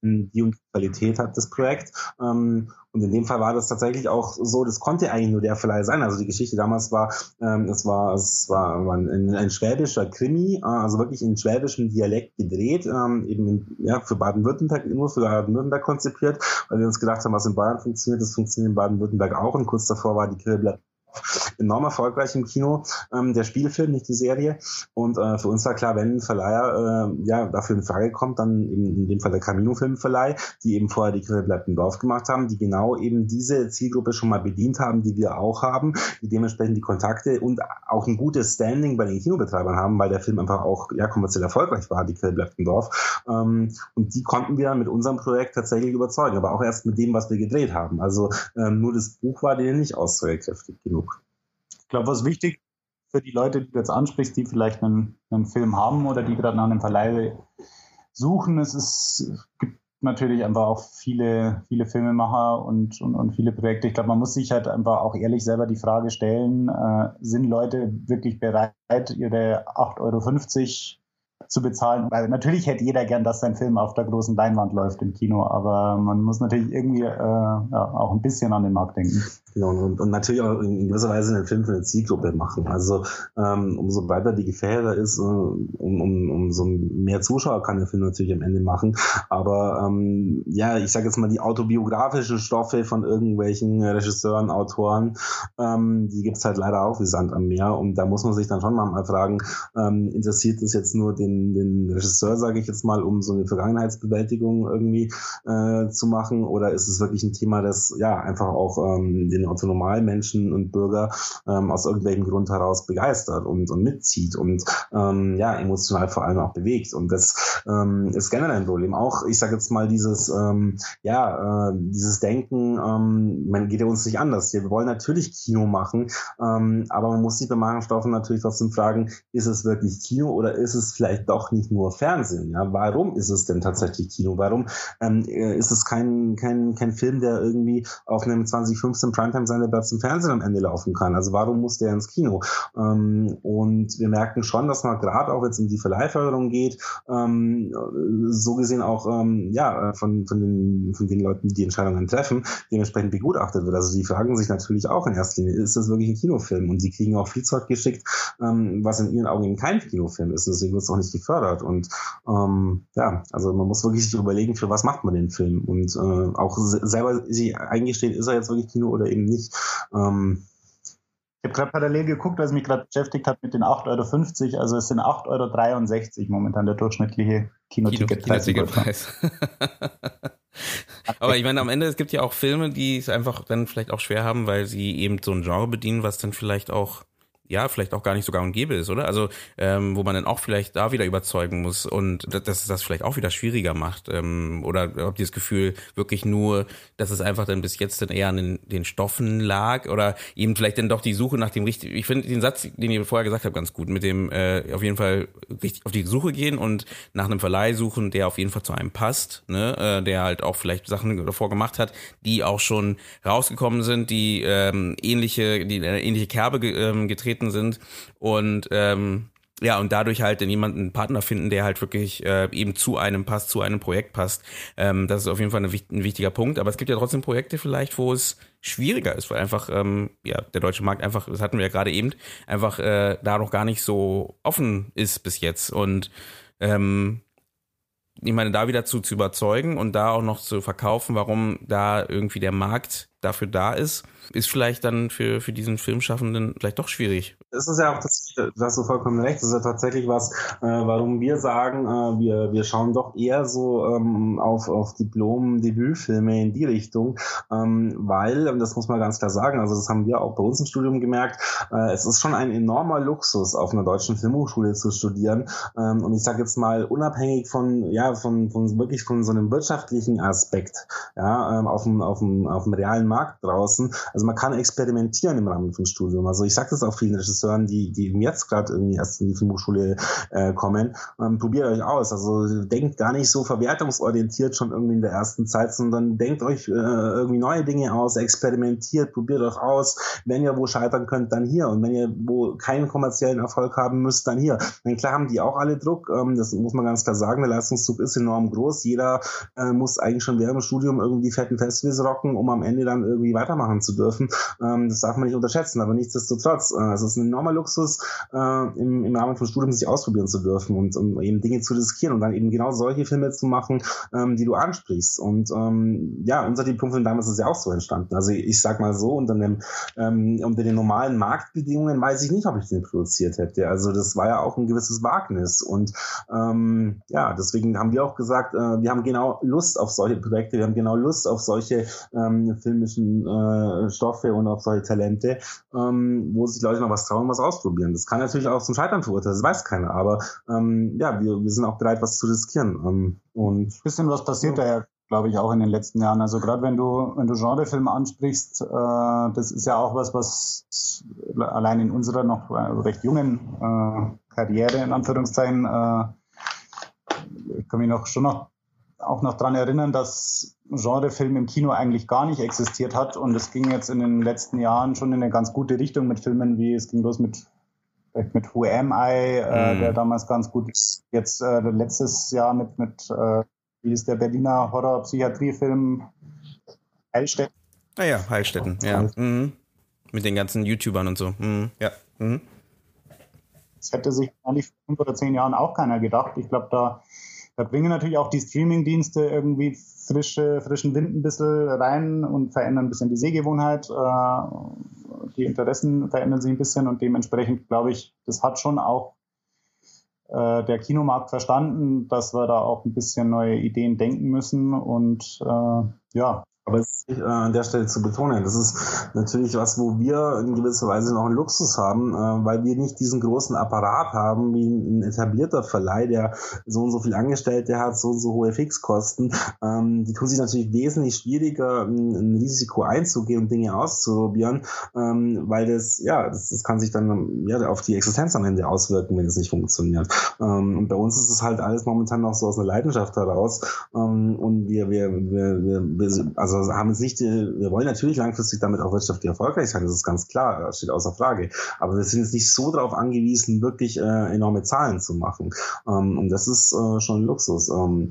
die und Qualität hat das Projekt. Ähm, und in dem Fall war das tatsächlich auch so, das konnte eigentlich nur der Verleih sein. Also die Geschichte damals war, ähm, es war, es war, ein, ein, schwäbischer Krimi, äh, also wirklich in schwäbischem Dialekt gedreht, ähm, eben ja, für Baden-Württemberg, nur für Baden-Württemberg konzipiert, weil wir uns gedacht haben, was in Bayern funktioniert, das funktioniert in Baden-Württemberg auch. Und kurz davor war die Grillblatt enorm erfolgreich im Kino, ähm, der Spielfilm, nicht die Serie. Und äh, für uns war klar, wenn ein Verleiher äh, ja, dafür in Frage kommt, dann in, in dem Fall der Camino Filmverleih, die eben vorher die Grille bleibt im Dorf gemacht haben, die genau eben diese Zielgruppe schon mal bedient haben, die wir auch haben, die dementsprechend die Kontakte und auch ein gutes Standing bei den Kinobetreibern haben, weil der Film einfach auch ja, kommerziell erfolgreich war, die Grille bleibt im Dorf. Ähm, und die konnten wir mit unserem Projekt tatsächlich überzeugen, aber auch erst mit dem, was wir gedreht haben. Also ähm, nur das Buch war denen nicht aussagekräftig genug. Ich glaube, was wichtig für die Leute, die du jetzt ansprichst, die vielleicht einen, einen Film haben oder die gerade nach einem Verleih suchen, es, ist, es gibt natürlich einfach auch viele, viele Filmemacher und, und, und viele Projekte. Ich glaube, man muss sich halt einfach auch ehrlich selber die Frage stellen, äh, sind Leute wirklich bereit, ihre 8,50 Euro zu bezahlen. Weil natürlich hätte jeder gern, dass sein Film auf der großen Leinwand läuft im Kino, aber man muss natürlich irgendwie äh, ja, auch ein bisschen an den Markt denken. Genau, und, und natürlich auch in gewisser Weise einen Film für eine Zielgruppe machen. Also ähm, umso breiter die Gefährder ist, äh, um, um, umso mehr Zuschauer kann der Film natürlich am Ende machen. Aber ähm, ja, ich sage jetzt mal, die autobiografischen Stoffe von irgendwelchen Regisseuren, Autoren, ähm, die gibt's halt leider auch wie Sand am Meer. Und da muss man sich dann schon mal fragen, ähm, interessiert es jetzt nur den den, Regisseur, sage ich jetzt mal, um so eine Vergangenheitsbewältigung irgendwie äh, zu machen? Oder ist es wirklich ein Thema, das ja einfach auch ähm, den Autonomalmenschen und Bürger ähm, aus irgendwelchem Grund heraus begeistert und, und mitzieht und ähm, ja, emotional vor allem auch bewegt? Und das ähm, ist generell ein Problem. Auch, ich sage jetzt mal, dieses, ähm, ja, äh, dieses Denken, ähm, man geht ja uns nicht anders. Wir wollen natürlich Kino machen, ähm, aber man muss sich bei manchen Stoffen natürlich trotzdem fragen, ist es wirklich Kino oder ist es vielleicht doch nicht nur Fernsehen. Ja, warum ist es denn tatsächlich Kino? Warum ähm, äh, ist es kein, kein, kein Film, der irgendwie auf einem 2015 Primetime-Sender Platz im Fernsehen am Ende laufen kann? Also warum muss der ins Kino? Ähm, und wir merken schon, dass man gerade auch jetzt in die Verleihförderung geht, ähm, so gesehen auch ähm, ja von, von, den, von den Leuten, die die Entscheidungen treffen, dementsprechend begutachtet wird. Also die fragen sich natürlich auch in erster Linie, ist das wirklich ein Kinofilm? Und die kriegen auch viel Zeug geschickt, ähm, was in ihren Augen eben kein Kinofilm ist. Deswegen wird es auch nicht gefördert. Und ähm, ja, also man muss wirklich sich überlegen, für was macht man den Film und äh, auch selber sich eingestehen, ist er jetzt wirklich Kino oder eben nicht. Ähm, ich habe gerade parallel geguckt, was mich gerade beschäftigt hat mit den 8,50 Euro. Also es sind 8,63 Euro momentan der durchschnittliche Kinoticketpreis. Kino Aber ich meine, am Ende, es gibt ja auch Filme, die es einfach dann vielleicht auch schwer haben, weil sie eben so ein Genre bedienen, was dann vielleicht auch ja, vielleicht auch gar nicht so gang und gäbe ist, oder? Also, ähm, wo man dann auch vielleicht da wieder überzeugen muss und dass das, vielleicht auch wieder schwieriger macht. Ähm, oder habt ihr das Gefühl wirklich nur, dass es einfach dann bis jetzt dann eher an den, den Stoffen lag oder eben vielleicht dann doch die Suche nach dem richtigen, ich finde den Satz, den ihr vorher gesagt habt, ganz gut, mit dem äh, auf jeden Fall richtig auf die Suche gehen und nach einem Verleih suchen, der auf jeden Fall zu einem passt, ne? äh, der halt auch vielleicht Sachen davor gemacht hat, die auch schon rausgekommen sind, die ähm, ähnliche, die eine ähnliche Kerbe ähm, getreten vertreten sind und ähm, ja, und dadurch halt dann jemanden einen Partner finden, der halt wirklich äh, eben zu einem passt, zu einem Projekt passt. Ähm, das ist auf jeden Fall eine, ein wichtiger Punkt. Aber es gibt ja trotzdem Projekte vielleicht, wo es schwieriger ist, weil einfach, ähm, ja, der deutsche Markt einfach, das hatten wir ja gerade eben, einfach äh, da noch gar nicht so offen ist bis jetzt. Und ähm, ich meine, da wieder zu, zu überzeugen und da auch noch zu verkaufen, warum da irgendwie der Markt dafür da ist, ist vielleicht dann für, für diesen Filmschaffenden vielleicht doch schwierig. Das ist ja auch, das, du hast du vollkommen recht, das ist ja tatsächlich was, äh, warum wir sagen, äh, wir, wir schauen doch eher so ähm, auf, auf Diplom-Debütfilme in die Richtung, ähm, weil, das muss man ganz klar sagen, also das haben wir auch bei uns im Studium gemerkt, äh, es ist schon ein enormer Luxus, auf einer deutschen Filmhochschule zu studieren ähm, und ich sage jetzt mal, unabhängig von, ja, von, von wirklich von so einem wirtschaftlichen Aspekt, ja, ähm, auf, dem, auf, dem, auf dem realen Markt draußen, also man kann experimentieren im Rahmen vom Studium, also ich sage das auch vielen Regisseuren, die, die jetzt gerade irgendwie erst in die Filmhochschule äh, kommen, ähm, probiert euch aus, also denkt gar nicht so verwertungsorientiert schon irgendwie in der ersten Zeit, sondern denkt euch äh, irgendwie neue Dinge aus, experimentiert, probiert euch aus, wenn ihr wo scheitern könnt, dann hier. Und wenn ihr wo keinen kommerziellen Erfolg haben müsst, dann hier. Denn klar haben die auch alle Druck, ähm, das muss man ganz klar sagen, der Leistungsdruck ist enorm groß, jeder äh, muss eigentlich schon während dem Studium irgendwie fetten Festivals rocken, um am Ende dann irgendwie weitermachen zu dürfen. Ähm, das darf man nicht unterschätzen, aber nichtsdestotrotz, äh, es ist ein enormer Luxus, äh, im, im Rahmen vom Studium sich ausprobieren zu dürfen und um eben Dinge zu riskieren und dann eben genau solche Filme zu machen, ähm, die du ansprichst. Und ähm, ja, unser Diplomfilm damals ist ja auch so entstanden. Also ich, ich sag mal so, unter, dem, ähm, unter den normalen Marktbedingungen weiß ich nicht, ob ich den produziert hätte. Also das war ja auch ein gewisses Wagnis. Und ähm, ja, deswegen haben wir auch gesagt, äh, wir haben genau Lust auf solche Projekte, wir haben genau Lust auf solche ähm, filmischen äh, Stoffe und auf solche Talente, ähm, wo sich Leute noch was trauen, was ausprobieren. Das kann natürlich auch zum Scheitern verurteilen, das weiß keiner. Aber ähm, ja, wir, wir sind auch bereit, was zu riskieren. Ähm, und bisschen was passiert da ja, glaube ich, auch in den letzten Jahren. Also gerade wenn du, wenn du Genrefilme ansprichst, äh, das ist ja auch was, was allein in unserer noch recht jungen äh, Karriere in Anführungszeichen, äh, kann mich noch schon noch auch noch dran erinnern, dass Genrefilm im Kino eigentlich gar nicht existiert hat und es ging jetzt in den letzten Jahren schon in eine ganz gute Richtung mit Filmen wie es ging los mit mit Who Am I, äh, mhm. der damals ganz gut ist. Jetzt äh, letztes Jahr mit, mit äh, wie ist der Berliner Horror-Psychiatrie-Film Heilstätten. Naja, ah Heilstätten, ja. Mhm. Mit den ganzen YouTubern und so. Mhm. Ja. Mhm. Das hätte sich eigentlich vor fünf oder zehn Jahren auch keiner gedacht. Ich glaube, da, da bringen natürlich auch die Streaming-Dienste irgendwie frische, frischen Wind ein bisschen rein und verändern ein bisschen die Sehgewohnheit. Äh, die Interessen verändern sich ein bisschen und dementsprechend glaube ich, das hat schon auch äh, der Kinomarkt verstanden, dass wir da auch ein bisschen neue Ideen denken müssen und äh, ja, aber es ist äh, an der Stelle zu betonen, das ist natürlich was, wo wir in gewisser Weise noch einen Luxus haben, äh, weil wir nicht diesen großen Apparat haben wie ein etablierter Verleih, der so und so viel Angestellte hat, so und so hohe Fixkosten. Ähm, die tun sich natürlich wesentlich schwieriger, ein, ein Risiko einzugehen und Dinge auszuprobieren, ähm, weil das, ja, das, das kann sich dann ja, auf die Existenz am Ende auswirken, wenn es nicht funktioniert. Ähm, und bei uns ist es halt alles momentan noch so aus einer Leidenschaft heraus ähm, und wir, wir, wir, wir, wir also also haben es nicht, wir wollen natürlich langfristig damit auch wirtschaftlich erfolgreich sein, das ist ganz klar, das steht außer Frage. Aber wir sind jetzt nicht so darauf angewiesen, wirklich äh, enorme Zahlen zu machen. Ähm, und das ist äh, schon ein Luxus. Ähm,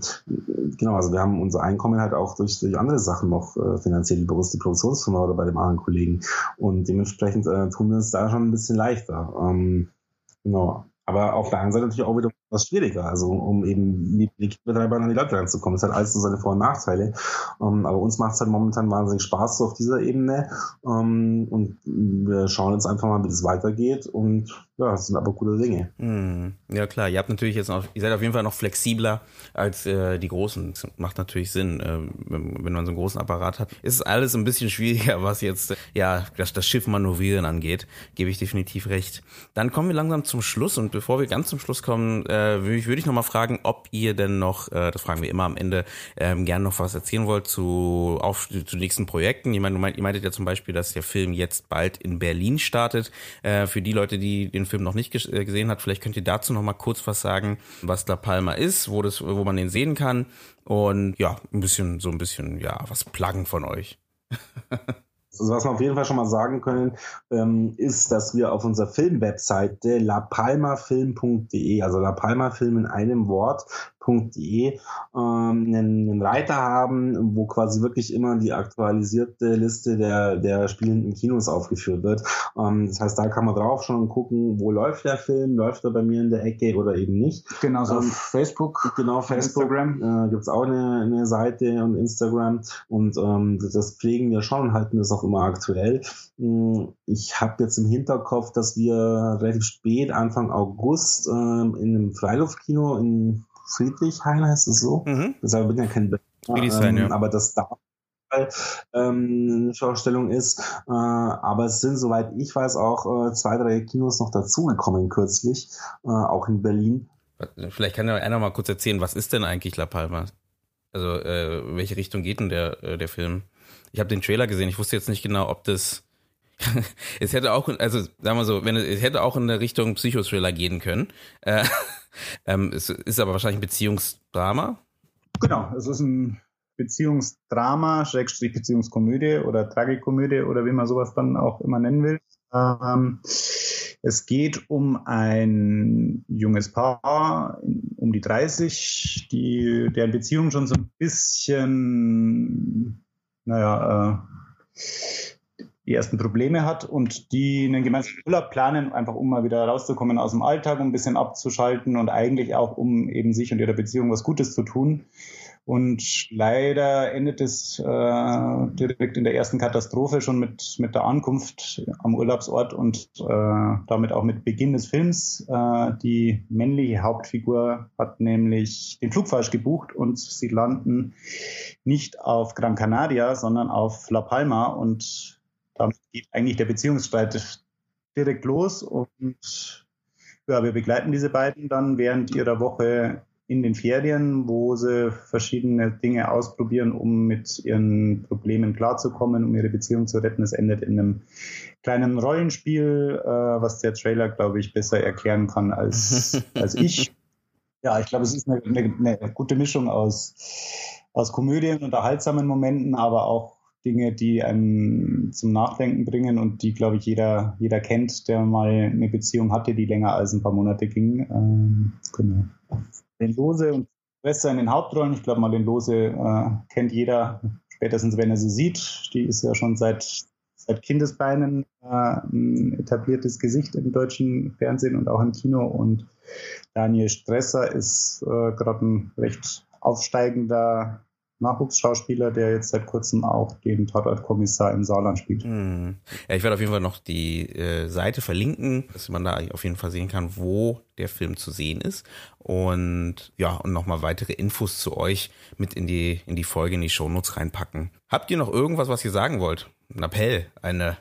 genau, also wir haben unser Einkommen halt auch durch, durch andere Sachen noch äh, finanziert, wie bei uns die Produktionsfirma oder bei dem anderen Kollegen. Und dementsprechend äh, tun wir uns da schon ein bisschen leichter. Ähm, genau. Aber auf der anderen Seite natürlich auch wieder was schwieriger, also um eben mit Betreibern an die Leute ranzukommen. Das hat alles so seine Vor- und Nachteile. Um, ähm, aber uns macht es halt momentan wahnsinnig Spaß so auf dieser Ebene. Um, ähm, und wir schauen jetzt einfach mal, wie das weitergeht. Und ja, das sind aber coole Dinge. Mm, ja klar, ihr habt natürlich jetzt noch, ihr seid auf jeden Fall noch flexibler als äh, die Großen. Das macht natürlich Sinn, äh, wenn, wenn, man so einen großen Apparat hat. Ist alles ein bisschen schwieriger, was jetzt ja das, das Schiff manövrieren angeht. Gebe ich definitiv recht. Dann kommen wir langsam zum Schluss und bevor wir ganz zum Schluss kommen, äh, würde ich, würd ich noch mal fragen, ob ihr denn noch, äh, das fragen wir immer am Ende, ähm, gerne noch was erzählen wollt zu auf zu nächsten Projekten. Ich meine, ihr meintet ja zum Beispiel, dass der Film jetzt bald in Berlin startet. Äh, für die Leute, die den Film noch nicht äh, gesehen hat, vielleicht könnt ihr dazu noch mal kurz was sagen, was La Palma ist, wo das, wo man den sehen kann und ja, ein bisschen so ein bisschen ja was pluggen von euch. Also was wir auf jeden Fall schon mal sagen können, ähm, ist, dass wir auf unserer Filmwebseite lapalmafilm.de, also lapalmafilm in einem Wort, ähm, einen, Reiter haben, wo quasi wirklich immer die aktualisierte Liste der, der spielenden Kinos aufgeführt wird. Ähm, das heißt, da kann man drauf schon gucken, wo läuft der Film, läuft er bei mir in der Ecke oder eben nicht. Genau, so ähm, auf Facebook. Genau, Facebook. Instagram. Äh, Gibt auch eine, eine Seite und Instagram und ähm, das pflegen wir schon und halten das auch immer aktuell. Hm, ich habe jetzt im Hinterkopf, dass wir relativ spät, Anfang August, ähm, in einem Freiluftkino in Friedrichshain heißt es so. Mhm. Deshalb bin ja kein Friedrichshain, ähm, ja. Aber das da ähm, eine Vorstellung ist. Äh, aber es sind, soweit ich weiß, auch äh, zwei, drei Kinos noch dazugekommen kürzlich, äh, auch in Berlin. Vielleicht kann ja einer mal kurz erzählen, was ist denn eigentlich La Palma? Also, äh, welche Richtung geht denn der, äh, der Film? Ich habe den Trailer gesehen, ich wusste jetzt nicht genau, ob das es hätte auch, also sagen wir so, wenn es, es hätte auch in der Richtung Psychothriller gehen können. Äh, ähm, es ist aber wahrscheinlich ein Beziehungsdrama. Genau, es ist ein Beziehungsdrama, Schrägstrich Beziehungskomödie oder Tragikomödie oder wie man sowas dann auch immer nennen will. Ähm, es geht um ein junges Paar um die 30, die, deren Beziehung schon so ein bisschen, naja, äh, die ersten Probleme hat und die einen gemeinsamen Urlaub planen, einfach um mal wieder rauszukommen aus dem Alltag, um ein bisschen abzuschalten und eigentlich auch um eben sich und ihrer Beziehung was Gutes zu tun. Und leider endet es äh, direkt in der ersten Katastrophe schon mit, mit der Ankunft am Urlaubsort und äh, damit auch mit Beginn des Films. Äh, die männliche Hauptfigur hat nämlich den Flug falsch gebucht und sie landen nicht auf Gran Canaria, sondern auf La Palma und damit geht eigentlich der Beziehungsstreit direkt los und ja, wir begleiten diese beiden dann während ihrer Woche in den Ferien, wo sie verschiedene Dinge ausprobieren, um mit ihren Problemen klarzukommen, um ihre Beziehung zu retten. Es endet in einem kleinen Rollenspiel, äh, was der Trailer, glaube ich, besser erklären kann als, als ich. Ja, ich glaube, es ist eine, eine, eine gute Mischung aus, aus Komödien, unterhaltsamen Momenten, aber auch Dinge, die einen zum Nachdenken bringen und die, glaube ich, jeder, jeder kennt, der mal eine Beziehung hatte, die länger als ein paar Monate ging. Ähm, genau. Den Lose und Schwester in den Hauptrollen. Ich glaube, mal den Lose äh, kennt jeder, spätestens wenn er sie sieht. Die ist ja schon seit, seit Kindesbeinen äh, ein etabliertes Gesicht im deutschen Fernsehen und auch im Kino. Und Daniel Stresser ist äh, gerade ein recht aufsteigender Nachwuchsschauspieler, der jetzt seit kurzem auch den Tatortkommissar im Saarland spielt. Hm. Ja, ich werde auf jeden Fall noch die äh, Seite verlinken, dass man da auf jeden Fall sehen kann, wo der Film zu sehen ist. Und ja, und nochmal weitere Infos zu euch mit in die, in die Folge, in die Shownotes reinpacken. Habt ihr noch irgendwas, was ihr sagen wollt? Ein Appell, eine,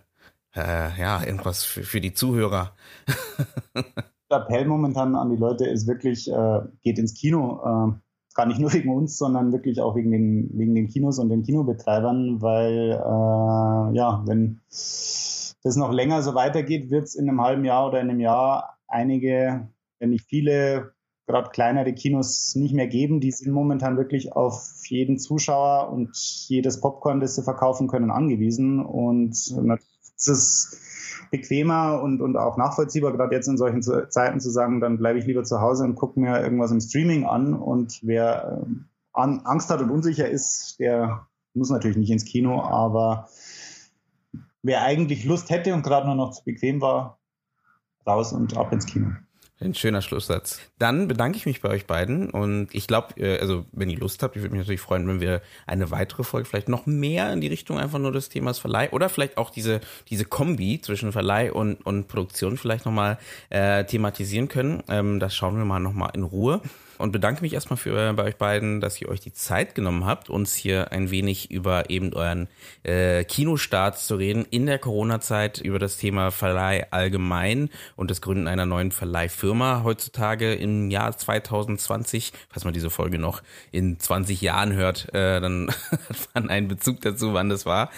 äh, ja, irgendwas für, für die Zuhörer. Der Appell momentan an die Leute ist wirklich, äh, geht ins Kino. Gar nicht nur wegen uns, sondern wirklich auch wegen den, wegen den Kinos und den Kinobetreibern, weil äh, ja, wenn das noch länger so weitergeht, wird es in einem halben Jahr oder in einem Jahr einige, wenn nicht viele, gerade kleinere Kinos nicht mehr geben. Die sind momentan wirklich auf jeden Zuschauer und jedes Popcorn, das sie verkaufen können, angewiesen. Und natürlich ist bequemer und, und auch nachvollziehbar, gerade jetzt in solchen Zeiten zu sagen, dann bleibe ich lieber zu Hause und gucke mir irgendwas im Streaming an. Und wer äh, Angst hat und unsicher ist, der muss natürlich nicht ins Kino, aber wer eigentlich Lust hätte und gerade nur noch zu bequem war, raus und ab ins Kino. Ein schöner Schlusssatz. Dann bedanke ich mich bei euch beiden und ich glaube, äh, also wenn ihr Lust habt, ich würde mich natürlich freuen, wenn wir eine weitere Folge vielleicht noch mehr in die Richtung einfach nur des Themas Verleih oder vielleicht auch diese diese Kombi zwischen Verleih und und Produktion vielleicht nochmal äh, thematisieren können. Ähm, das schauen wir mal nochmal in Ruhe und bedanke mich erstmal für bei euch beiden, dass ihr euch die Zeit genommen habt, uns hier ein wenig über eben euren äh, Kinostart zu reden in der Corona-Zeit, über das Thema Verleih allgemein und das Gründen einer neuen Verleihfirma heutzutage im Jahr 2020. Falls man diese Folge noch in 20 Jahren hört, äh, dann hat man einen Bezug dazu, wann das war.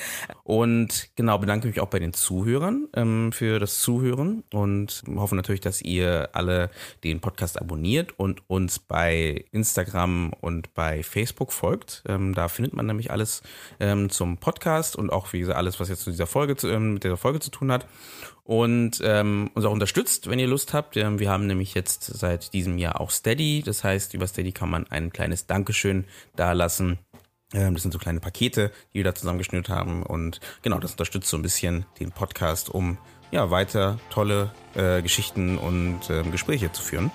Und genau, bedanke mich auch bei den Zuhörern ähm, für das Zuhören und hoffe natürlich, dass ihr alle den Podcast abonniert und uns bei Instagram und bei Facebook folgt. Ähm, da findet man nämlich alles ähm, zum Podcast und auch wie gesagt alles, was jetzt zu dieser Folge zu, ähm, mit dieser Folge zu tun hat. Und ähm, uns auch unterstützt, wenn ihr Lust habt. Ähm, wir haben nämlich jetzt seit diesem Jahr auch Steady. Das heißt, über Steady kann man ein kleines Dankeschön da lassen. Ähm, das sind so kleine Pakete, die wir da zusammengeschnürt haben. Und genau, das unterstützt so ein bisschen den Podcast, um ja, weiter tolle äh, Geschichten und äh, Gespräche zu führen.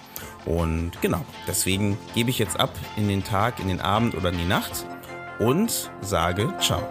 Und genau, deswegen gebe ich jetzt ab in den Tag, in den Abend oder in die Nacht und sage ciao.